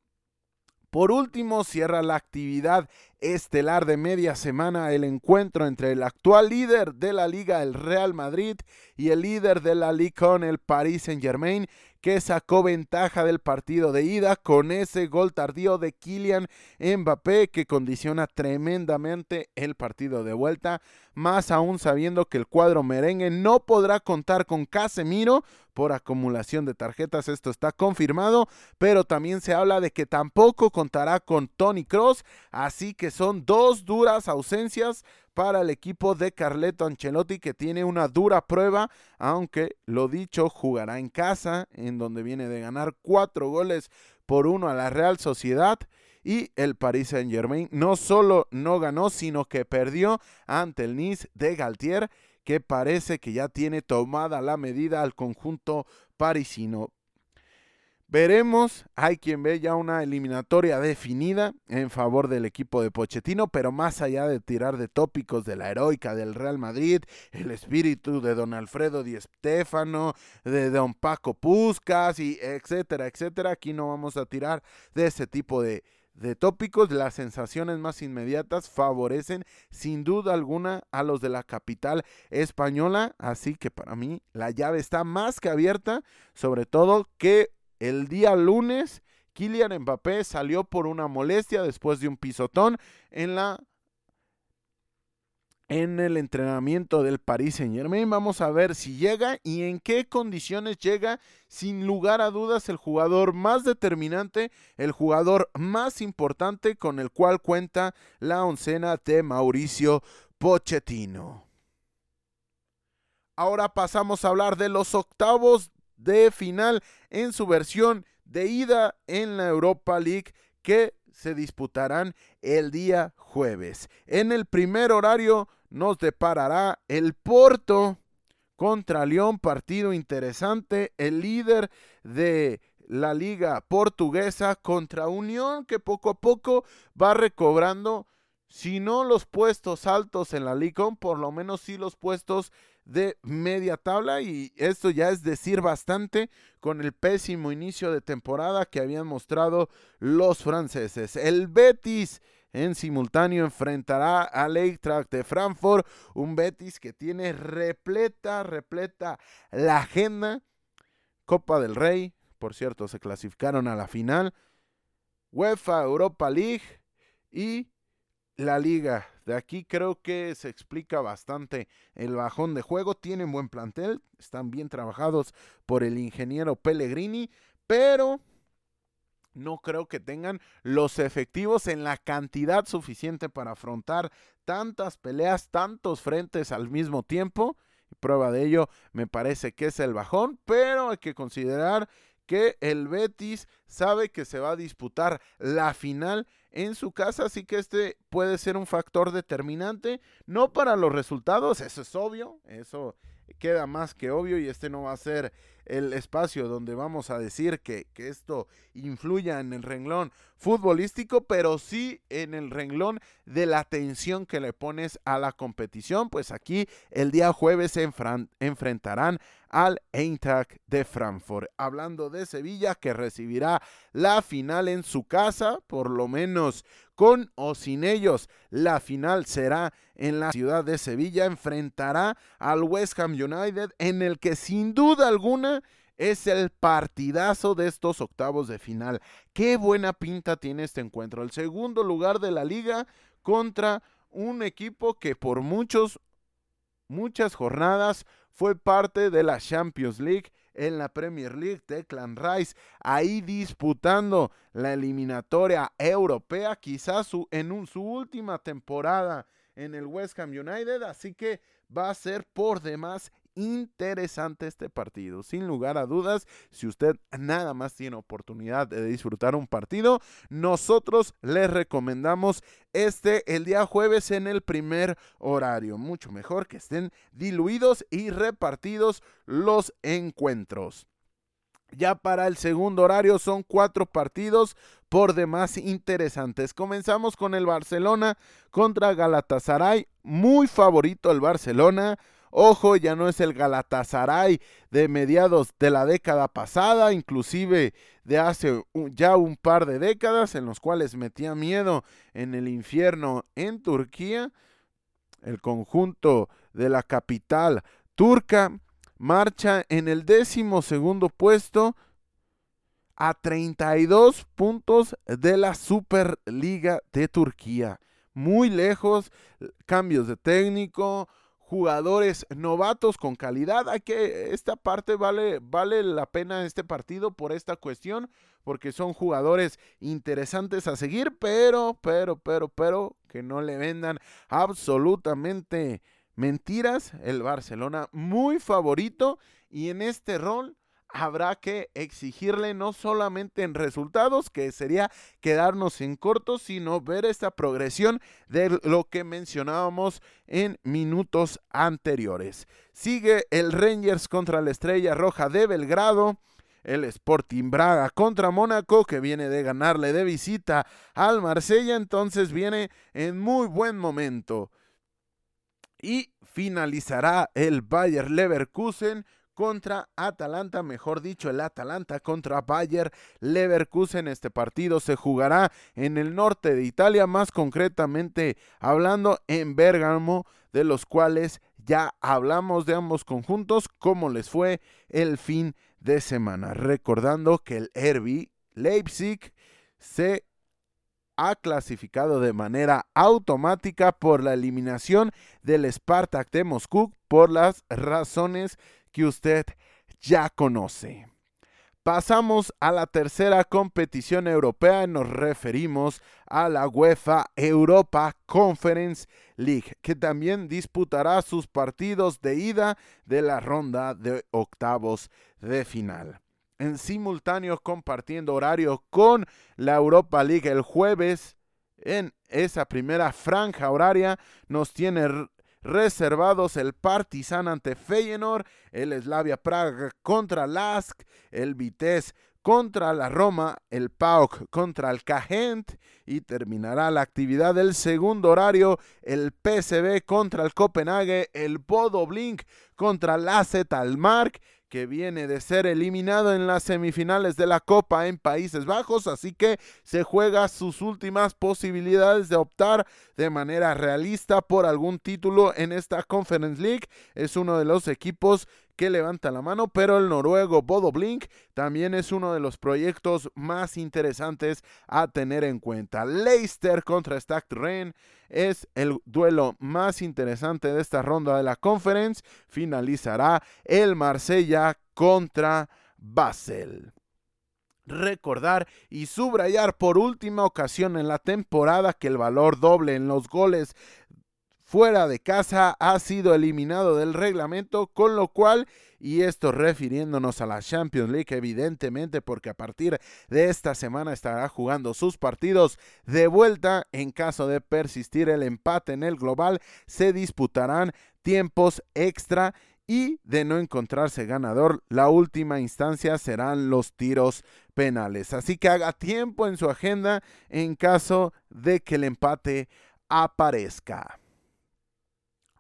Por último, cierra la actividad estelar de media semana el encuentro entre el actual líder de la liga, el Real Madrid, y el líder de la liga con el Paris Saint Germain, que sacó ventaja del partido de ida con ese gol tardío de Kylian Mbappé que condiciona tremendamente el partido de vuelta, más aún sabiendo que el cuadro merengue no podrá contar con Casemiro por acumulación de tarjetas, esto está confirmado, pero también se habla de que tampoco contará con Tony Cross, así que son dos duras ausencias para el equipo de Carleto Ancelotti que tiene una dura prueba, aunque lo dicho jugará en casa, en donde viene de ganar cuatro goles por uno a la Real Sociedad. Y el Paris Saint Germain no solo no ganó, sino que perdió ante el Nice de Galtier, que parece que ya tiene tomada la medida al conjunto parisino. Veremos, hay quien ve ya una eliminatoria definida en favor del equipo de Pochettino, pero más allá de tirar de tópicos de la heroica del Real Madrid, el espíritu de don Alfredo Di Stéfano, de don Paco Puscas y etcétera, etcétera, aquí no vamos a tirar de ese tipo de, de tópicos, las sensaciones más inmediatas favorecen sin duda alguna a los de la capital española, así que para mí la llave está más que abierta, sobre todo que el día lunes, Kylian Mbappé salió por una molestia después de un pisotón en la en el entrenamiento del Paris Saint Germain. Vamos a ver si llega y en qué condiciones llega. Sin lugar a dudas, el jugador más determinante, el jugador más importante con el cual cuenta la oncena de Mauricio Pochettino. Ahora pasamos a hablar de los octavos de final en su versión de ida en la Europa League que se disputarán el día jueves. En el primer horario nos deparará el Porto contra León, partido interesante, el líder de la liga portuguesa contra Unión que poco a poco va recobrando si no los puestos altos en la Liga, por lo menos sí los puestos de media tabla y esto ya es decir bastante con el pésimo inicio de temporada que habían mostrado los franceses. El Betis en simultáneo enfrentará al Eintracht de Frankfurt, un Betis que tiene repleta, repleta la agenda. Copa del Rey, por cierto, se clasificaron a la final. UEFA Europa League y la liga. De aquí creo que se explica bastante el bajón de juego. Tienen buen plantel, están bien trabajados por el ingeniero Pellegrini, pero no creo que tengan los efectivos en la cantidad suficiente para afrontar tantas peleas, tantos frentes al mismo tiempo. prueba de ello me parece que es el bajón, pero hay que considerar que el Betis sabe que se va a disputar la final en su casa, así que este puede ser un factor determinante, no para los resultados, eso es obvio, eso queda más que obvio y este no va a ser el espacio donde vamos a decir que, que, esto influya en el renglón futbolístico, pero sí en el renglón de la atención que le pones a la competición, pues aquí el día jueves se enfrentarán al Eintracht de Frankfurt. Hablando de Sevilla, que recibirá la final en su casa, por lo menos con o sin ellos. La final será en la ciudad de Sevilla, enfrentará al West Ham United, en el que sin duda alguna es el partidazo de estos octavos de final. Qué buena pinta tiene este encuentro. El segundo lugar de la liga contra un equipo que por muchos, muchas jornadas fue parte de la Champions League en la Premier League, Declan Rice, ahí disputando la eliminatoria europea, quizás su, en su última temporada en el West Ham United, así que va a ser por demás interesante este partido. Sin lugar a dudas, si usted nada más tiene oportunidad de disfrutar un partido, nosotros les recomendamos este el día jueves en el primer horario. Mucho mejor que estén diluidos y repartidos los encuentros. Ya para el segundo horario son cuatro partidos por demás interesantes. Comenzamos con el Barcelona contra Galatasaray. Muy favorito el Barcelona. Ojo, ya no es el Galatasaray de mediados de la década pasada, inclusive de hace ya un par de décadas, en los cuales metía miedo en el infierno en Turquía. El conjunto de la capital turca marcha en el décimo segundo puesto a 32 puntos de la Superliga de Turquía. Muy lejos, cambios de técnico, jugadores novatos con calidad. Hay que esta parte vale vale la pena este partido por esta cuestión porque son jugadores interesantes a seguir, pero pero pero pero que no le vendan absolutamente mentiras. El Barcelona muy favorito y en este rol habrá que exigirle no solamente en resultados, que sería quedarnos en corto, sino ver esta progresión de lo que mencionábamos en minutos anteriores. Sigue el Rangers contra la Estrella Roja de Belgrado. El Sporting Braga contra Mónaco, que viene de ganarle de visita al Marsella, entonces viene en muy buen momento. Y finalizará el Bayer Leverkusen contra Atalanta, mejor dicho, el Atalanta contra Bayer Leverkusen. Este partido se jugará en el norte de Italia, más concretamente hablando en Bergamo, de los cuales ya hablamos de ambos conjuntos, cómo les fue el fin de semana. Recordando que el Herbie Leipzig se ha clasificado de manera automática por la eliminación del Spartak de Moscú por las razones que usted ya conoce. Pasamos a la tercera competición europea y nos referimos a la UEFA Europa Conference League, que también disputará sus partidos de ida de la ronda de octavos de final. En simultáneo compartiendo horario con la Europa League el jueves, en esa primera franja horaria nos tiene reservados el Partizan ante Feyenoord, el Slavia Praga contra Lask, el Vitesse contra la Roma, el PAOK contra el Cagent y terminará la actividad del segundo horario, el PSV contra el Copenhague, el Bodo Blink contra el AZ Almark que viene de ser eliminado en las semifinales de la Copa en Países Bajos, así que se juega sus últimas posibilidades de optar de manera realista por algún título en esta Conference League. Es uno de los equipos que levanta la mano, pero el noruego Bodo Blink también es uno de los proyectos más interesantes a tener en cuenta. Leicester contra Stack Ren es el duelo más interesante de esta ronda de la conference. Finalizará el Marsella contra Basel recordar y subrayar por última ocasión en la temporada que el valor doble en los goles fuera de casa ha sido eliminado del reglamento, con lo cual, y esto refiriéndonos a la Champions League, evidentemente, porque a partir de esta semana estará jugando sus partidos de vuelta. En caso de persistir el empate en el global, se disputarán tiempos extra y de no encontrarse ganador, la última instancia serán los tiros penales. Así que haga tiempo en su agenda en caso de que el empate aparezca.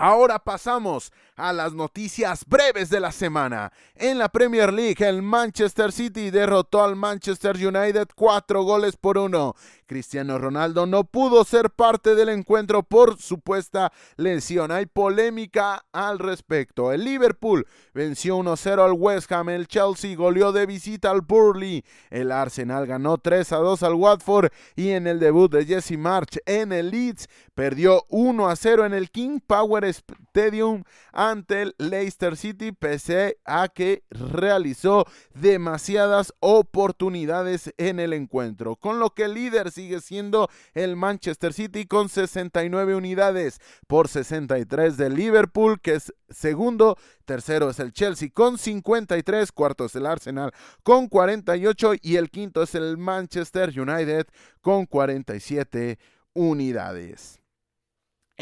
Ahora pasamos a las noticias breves de la semana. En la Premier League, el Manchester City derrotó al Manchester United cuatro goles por uno. Cristiano Ronaldo no pudo ser parte del encuentro por supuesta lesión. Hay polémica al respecto. El Liverpool venció 1-0 al West Ham. El Chelsea goleó de visita al Burley. El Arsenal ganó 3-2 al Watford. Y en el debut de Jesse March en el Leeds perdió 1-0 en el King Power Stadium ante el Leicester City pese a que realizó demasiadas oportunidades en el encuentro, con lo que el líder sigue siendo el Manchester City con 69 unidades por 63 del Liverpool que es segundo, tercero es el Chelsea con 53, cuarto es el Arsenal con 48 y el quinto es el Manchester United con 47 unidades.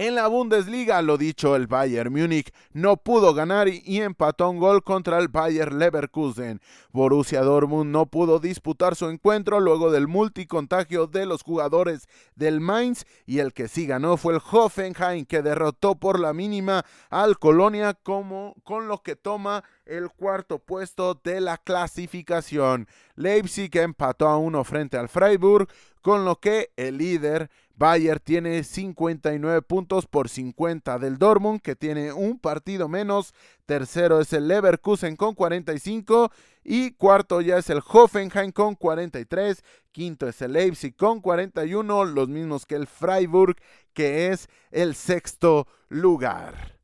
En la Bundesliga, lo dicho, el Bayern Múnich no pudo ganar y empató un gol contra el Bayern Leverkusen. Borussia Dortmund no pudo disputar su encuentro luego del multicontagio de los jugadores del Mainz y el que sí ganó fue el Hoffenheim que derrotó por la mínima al Colonia como con lo que toma el cuarto puesto de la clasificación. Leipzig empató a uno frente al Freiburg, con lo que el líder Bayer tiene 59 puntos por 50 del Dortmund, que tiene un partido menos. Tercero es el Leverkusen con 45 y cuarto ya es el Hoffenheim con 43. Quinto es el Leipzig con 41, los mismos que el Freiburg, que es el sexto lugar.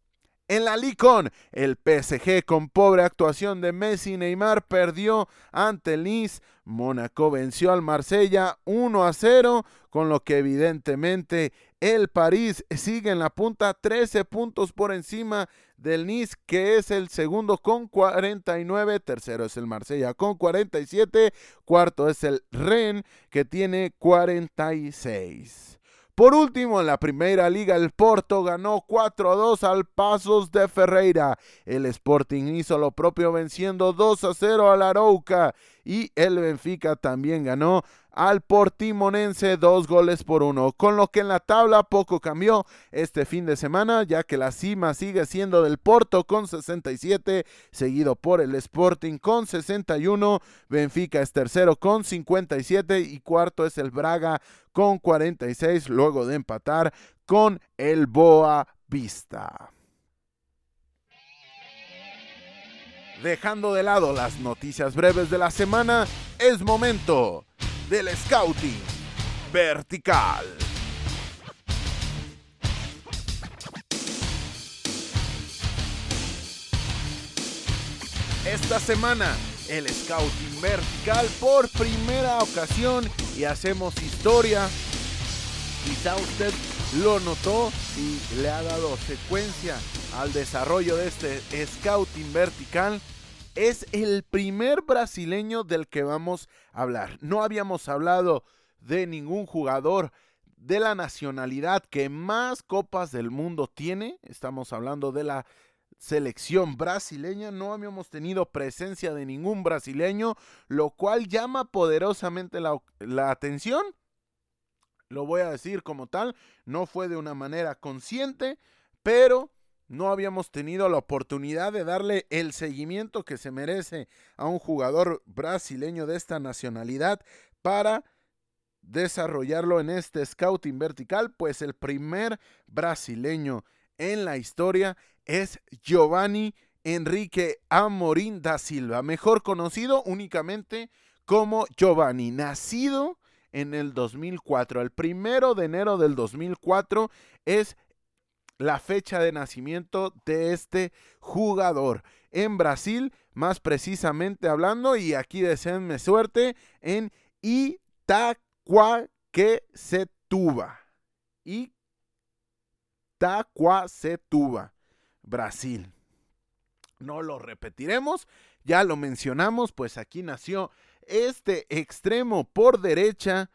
En la Licon, el PSG con pobre actuación de Messi Neymar perdió ante el Nice. Mónaco venció al Marsella 1 a 0, con lo que evidentemente el París sigue en la punta 13 puntos por encima del Nice, que es el segundo con 49, tercero es el Marsella con 47, cuarto es el Rennes que tiene 46. Por último, en la primera liga, el Porto ganó 4 a 2 al Pasos de Ferreira. El Sporting hizo lo propio venciendo 2 a 0 al Arauca y el Benfica también ganó al Portimonense dos goles por uno, con lo que en la tabla poco cambió este fin de semana, ya que la cima sigue siendo del Porto con 67, seguido por el Sporting con 61, Benfica es tercero con 57 y cuarto es el Braga con 46, luego de empatar con el Boa Vista. Dejando de lado las noticias breves de la semana, es momento del Scouting Vertical. Esta semana, el Scouting Vertical por primera ocasión y hacemos historia. Quizá usted lo notó y le ha dado secuencia al desarrollo de este Scouting Vertical es el primer brasileño del que vamos a hablar. No habíamos hablado de ningún jugador de la nacionalidad que más copas del mundo tiene. Estamos hablando de la selección brasileña. No habíamos tenido presencia de ningún brasileño, lo cual llama poderosamente la, la atención. Lo voy a decir como tal, no fue de una manera consciente, pero no habíamos tenido la oportunidad de darle el seguimiento que se merece a un jugador brasileño de esta nacionalidad para desarrollarlo en este scouting vertical, pues el primer brasileño en la historia es Giovanni Enrique Amorim da Silva, mejor conocido únicamente como Giovanni, nacido en el 2004. El primero de enero del 2004 es la fecha de nacimiento de este jugador. En Brasil, más precisamente hablando, y aquí deseenme suerte, en Itaquaquecetuba. Itaquacetuba, Brasil. No lo repetiremos, ya lo mencionamos, pues aquí nació este extremo por derecha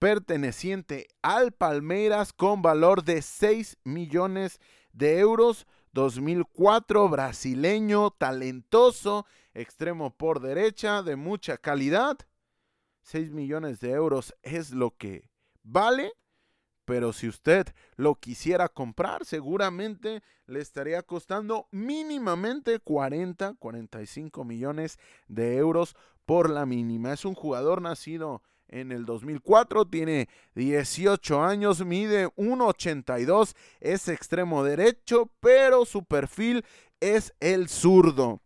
perteneciente al Palmeiras con valor de 6 millones de euros, 2004, brasileño, talentoso, extremo por derecha, de mucha calidad. 6 millones de euros es lo que vale, pero si usted lo quisiera comprar, seguramente le estaría costando mínimamente 40, 45 millones de euros por la mínima. Es un jugador nacido en el 2004, tiene 18 años, mide 1,82, es extremo derecho, pero su perfil es el zurdo.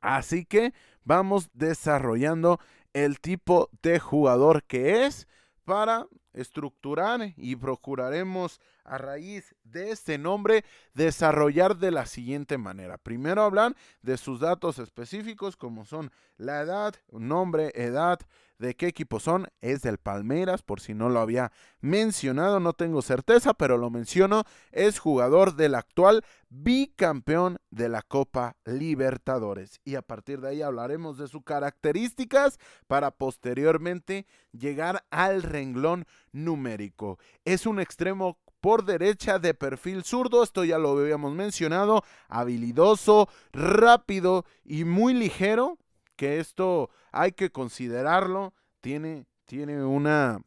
Así que vamos desarrollando el tipo de jugador que es para estructurar y procuraremos a raíz de este nombre desarrollar de la siguiente manera. Primero hablar de sus datos específicos como son la edad, nombre, edad, de qué equipo son, es del Palmeiras, por si no lo había mencionado, no tengo certeza, pero lo menciono, es jugador del actual bicampeón de la Copa Libertadores. Y a partir de ahí hablaremos de sus características para posteriormente llegar al renglón numérico. Es un extremo por derecha de perfil zurdo, esto ya lo habíamos mencionado, habilidoso, rápido y muy ligero, que esto hay que considerarlo. Tiene, tiene una,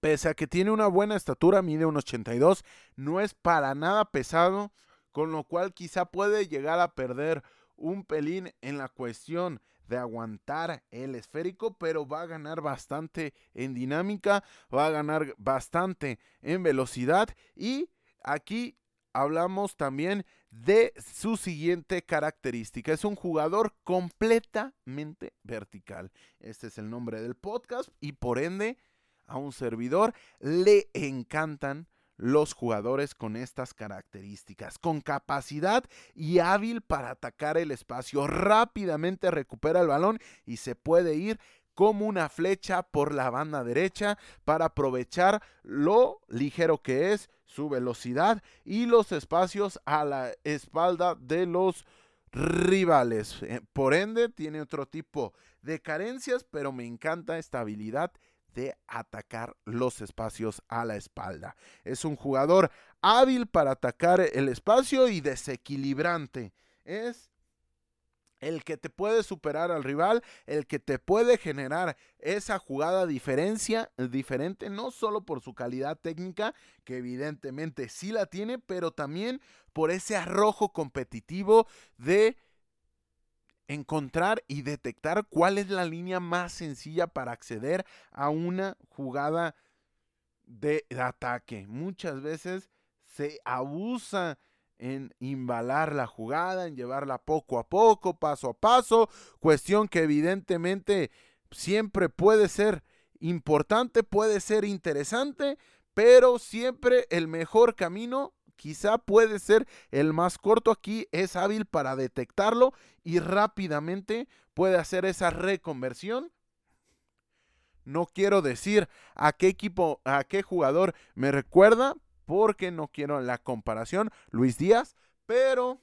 pese a que tiene una buena estatura, mide un 82, no es para nada pesado, con lo cual quizá puede llegar a perder un pelín en la cuestión de aguantar el esférico, pero va a ganar bastante en dinámica, va a ganar bastante en velocidad y aquí hablamos también de su siguiente característica. Es un jugador completamente vertical. Este es el nombre del podcast y por ende a un servidor le encantan los jugadores con estas características, con capacidad y hábil para atacar el espacio. Rápidamente recupera el balón y se puede ir como una flecha por la banda derecha para aprovechar lo ligero que es, su velocidad y los espacios a la espalda de los rivales. Eh, por ende, tiene otro tipo de carencias, pero me encanta esta habilidad de atacar los espacios a la espalda. Es un jugador hábil para atacar el espacio y desequilibrante. Es el que te puede superar al rival, el que te puede generar esa jugada diferencia, diferente, no solo por su calidad técnica, que evidentemente sí la tiene, pero también por ese arrojo competitivo de encontrar y detectar cuál es la línea más sencilla para acceder a una jugada de ataque. Muchas veces se abusa en imbalar la jugada, en llevarla poco a poco, paso a paso, cuestión que evidentemente siempre puede ser importante, puede ser interesante, pero siempre el mejor camino quizá puede ser el más corto aquí, es hábil para detectarlo y rápidamente puede hacer esa reconversión. No quiero decir a qué equipo, a qué jugador me recuerda, porque no quiero la comparación, Luis Díaz, pero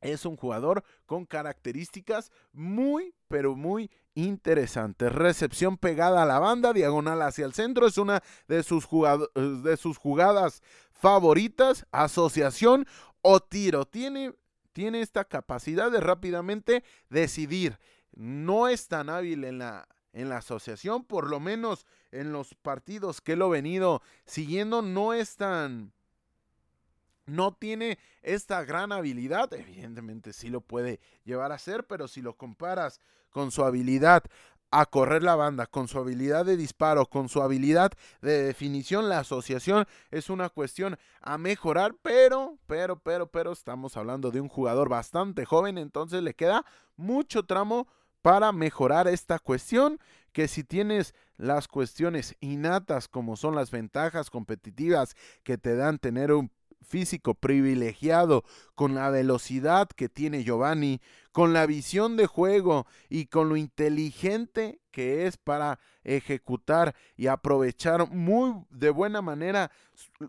es un jugador con características muy, pero muy interesantes. Recepción pegada a la banda, diagonal hacia el centro, es una de sus, de sus jugadas favoritas, asociación o tiro. Tiene, tiene esta capacidad de rápidamente decidir. No es tan hábil en la, en la asociación, por lo menos en los partidos que lo he venido siguiendo, no es tan... No tiene esta gran habilidad, evidentemente sí lo puede llevar a ser, pero si lo comparas con su habilidad a correr la banda, con su habilidad de disparo, con su habilidad de definición, la asociación es una cuestión a mejorar, pero, pero, pero, pero estamos hablando de un jugador bastante joven, entonces le queda mucho tramo para mejorar esta cuestión, que si tienes las cuestiones innatas como son las ventajas competitivas que te dan tener un físico privilegiado, con la velocidad que tiene Giovanni, con la visión de juego y con lo inteligente que es para ejecutar y aprovechar muy de buena manera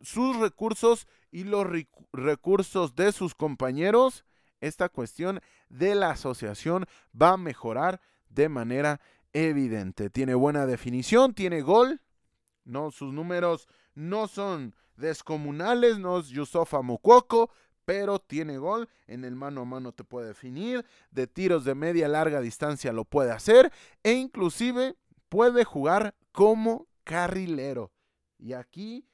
sus recursos y los recursos de sus compañeros, esta cuestión de la asociación va a mejorar de manera evidente. Tiene buena definición, tiene gol, no sus números no son descomunales, no es Yusufa Mukoko, pero tiene gol, en el mano a mano te puede definir, de tiros de media larga distancia lo puede hacer e inclusive puede jugar como carrilero. Y aquí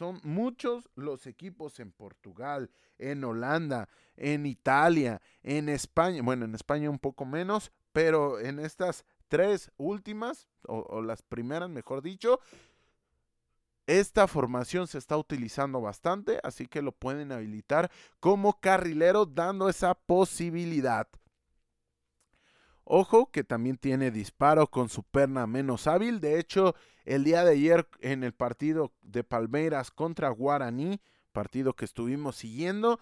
son muchos los equipos en Portugal, en Holanda, en Italia, en España, bueno, en España un poco menos, pero en estas tres últimas, o, las primeras, mejor dicho, esta formación se está utilizando bastante, así que lo pueden habilitar como carrilero dando esa posibilidad. Ojo que también tiene disparo con su perna menos hábil. De hecho, el día de ayer en el partido de Palmeiras contra Guaraní, partido que estuvimos siguiendo,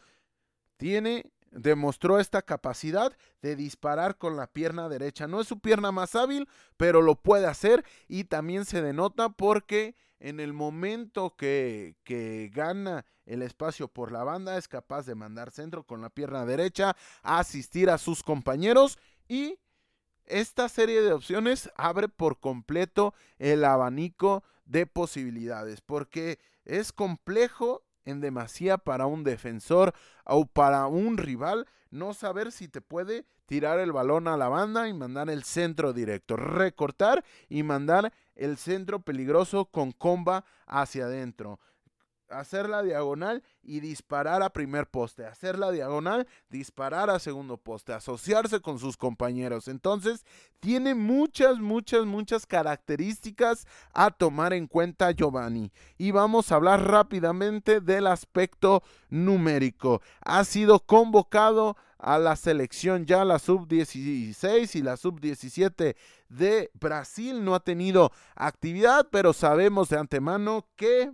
tiene demostró esta capacidad de disparar con la pierna derecha. No es su pierna más hábil, pero lo puede hacer y también se denota porque en el momento que, que, gana el espacio por la banda, es capaz de mandar centro con la pierna derecha, asistir a sus compañeros y esta serie de opciones abre por completo el abanico de posibilidades, porque es complejo en demasía para un defensor o para un rival no saber si te puede tirar el balón a la banda y mandar el centro directo, recortar y mandar el centro peligroso con comba hacia adentro hacer la diagonal y disparar a primer poste, hacer la diagonal, disparar a segundo poste, asociarse con sus compañeros. Entonces, tiene muchas, muchas, muchas características a tomar en cuenta Giovanni. Y vamos a hablar rápidamente del aspecto numérico. Ha sido convocado a la selección ya la sub-16 y la sub-17 de Brasil. No ha tenido actividad, pero sabemos de antemano que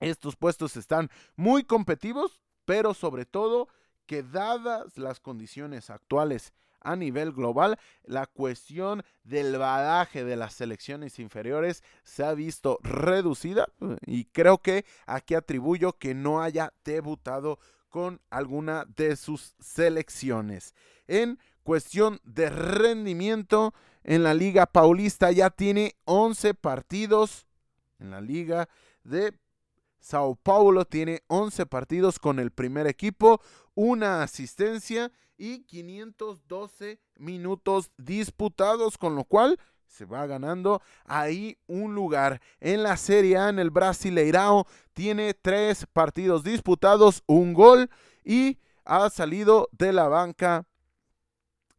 estos puestos están muy competitivos, pero sobre todo que dadas las condiciones actuales a nivel global, la cuestión del badaje de las selecciones inferiores se ha visto reducida y creo que aquí atribuyo que no haya debutado con alguna de sus selecciones. En cuestión de rendimiento, en la Liga Paulista ya tiene 11 partidos en la Liga de Sao Paulo tiene 11 partidos con el primer equipo, una asistencia y 512 minutos disputados, con lo cual se va ganando ahí un lugar en la Serie A en el Brasileirao. Tiene tres partidos disputados, un gol y ha salido de la banca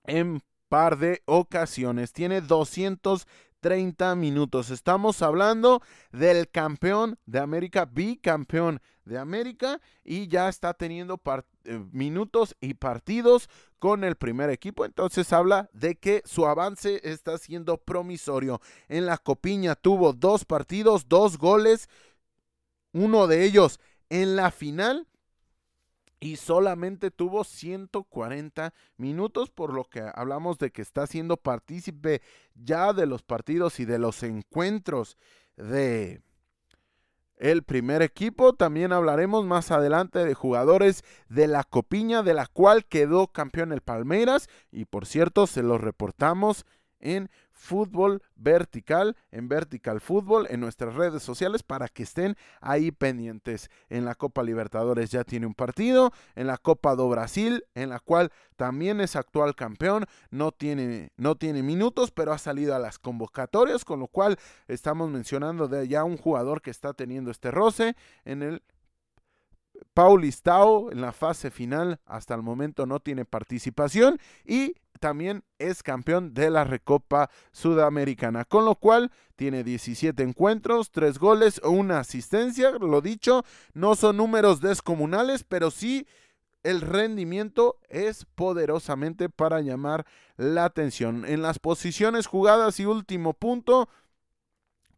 en par de ocasiones. Tiene 200 30 minutos. Estamos hablando del campeón de América, bicampeón de América y ya está teniendo eh, minutos y partidos con el primer equipo. Entonces habla de que su avance está siendo promisorio. En la Copiña tuvo dos partidos, dos goles, uno de ellos en la final y solamente tuvo 140 minutos, por lo que hablamos de que está siendo partícipe ya de los partidos y de los encuentros de el primer equipo. También hablaremos más adelante de jugadores de la Copiña, de la cual quedó campeón el Palmeiras y por cierto se los reportamos en fútbol vertical, en vertical fútbol, en nuestras redes sociales para que estén ahí pendientes. En la Copa Libertadores ya tiene un partido, en la Copa do Brasil, en la cual también es actual campeón, no tiene, no tiene minutos, pero ha salido a las convocatorias, con lo cual estamos mencionando de ya un jugador que está teniendo este roce en el Paulistao en la fase final hasta el momento no tiene participación y también es campeón de la Recopa Sudamericana, con lo cual tiene 17 encuentros, 3 goles, una asistencia, lo dicho, no son números descomunales, pero sí el rendimiento es poderosamente para llamar la atención. En las posiciones jugadas y último punto,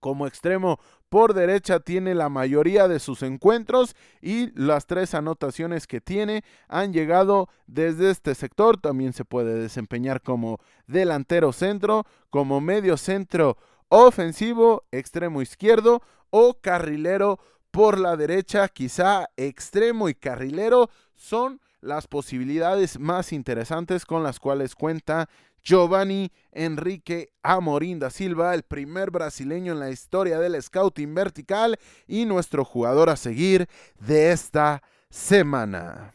como extremo por derecha tiene la mayoría de sus encuentros y las tres anotaciones que tiene han llegado desde este sector. También se puede desempeñar como delantero centro, como medio centro ofensivo, extremo izquierdo o carrilero por la derecha. Quizá extremo y carrilero son las posibilidades más interesantes con las cuales cuenta Giovanni Enrique Amorim da Silva, el primer brasileño en la historia del scouting vertical y nuestro jugador a seguir de esta semana.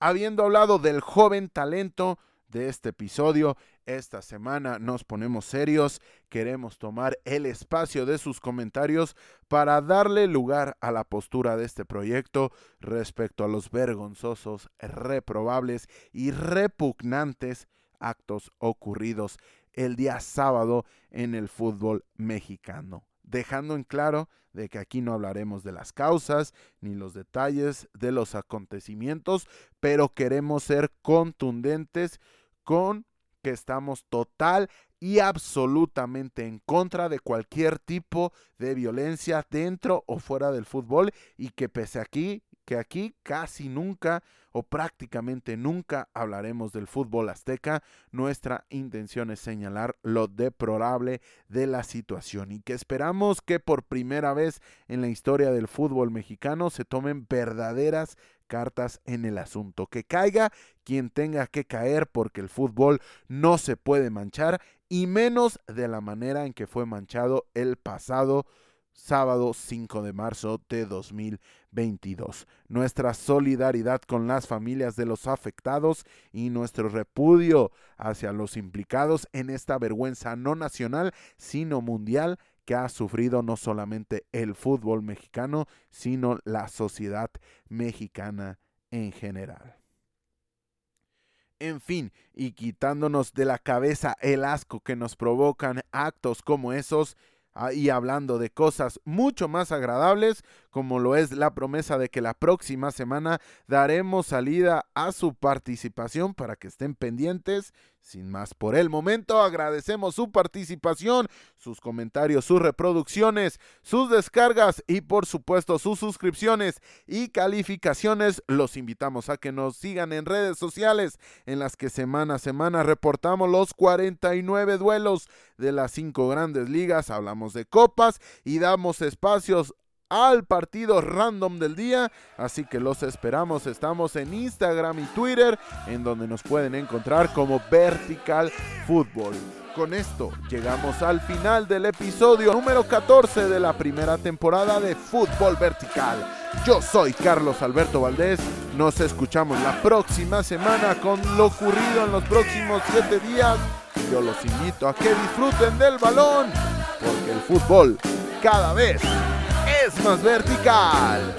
Habiendo hablado del joven talento de este episodio, esta semana nos ponemos serios, queremos tomar el espacio de sus comentarios para darle lugar a la postura de este proyecto respecto a los vergonzosos, reprobables y repugnantes actos ocurridos el día sábado en el fútbol mexicano, dejando en claro de que aquí no hablaremos de las causas ni los detalles de los acontecimientos, pero queremos ser contundentes con que estamos total y absolutamente en contra de cualquier tipo de violencia dentro o fuera del fútbol y que pese aquí que aquí casi nunca o prácticamente nunca hablaremos del fútbol azteca, nuestra intención es señalar lo deplorable de la situación y que esperamos que por primera vez en la historia del fútbol mexicano se tomen verdaderas cartas en el asunto. Que caiga quien tenga que caer porque el fútbol no se puede manchar y menos de la manera en que fue manchado el pasado sábado 5 de marzo de 2022. Nuestra solidaridad con las familias de los afectados y nuestro repudio hacia los implicados en esta vergüenza no nacional, sino mundial que ha sufrido no solamente el fútbol mexicano, sino la sociedad mexicana en general. En fin, y quitándonos de la cabeza el asco que nos provocan actos como esos, y hablando de cosas mucho más agradables, como lo es la promesa de que la próxima semana daremos salida a su participación para que estén pendientes sin más por el momento, agradecemos su participación, sus comentarios, sus reproducciones, sus descargas y por supuesto sus suscripciones y calificaciones. Los invitamos a que nos sigan en redes sociales en las que semana a semana reportamos los 49 duelos de las cinco grandes ligas, hablamos de copas y damos espacios al partido random del día. Así que los esperamos. Estamos en Instagram y Twitter, en donde nos pueden encontrar como Vertical Football. Con esto llegamos al final del episodio número 14 de la primera temporada de Fútbol Vertical. Yo soy Carlos Alberto Valdés. Nos escuchamos la próxima semana con lo ocurrido en los próximos 7 días. Yo los invito a que disfruten del balón, porque el fútbol cada vez es más vertical.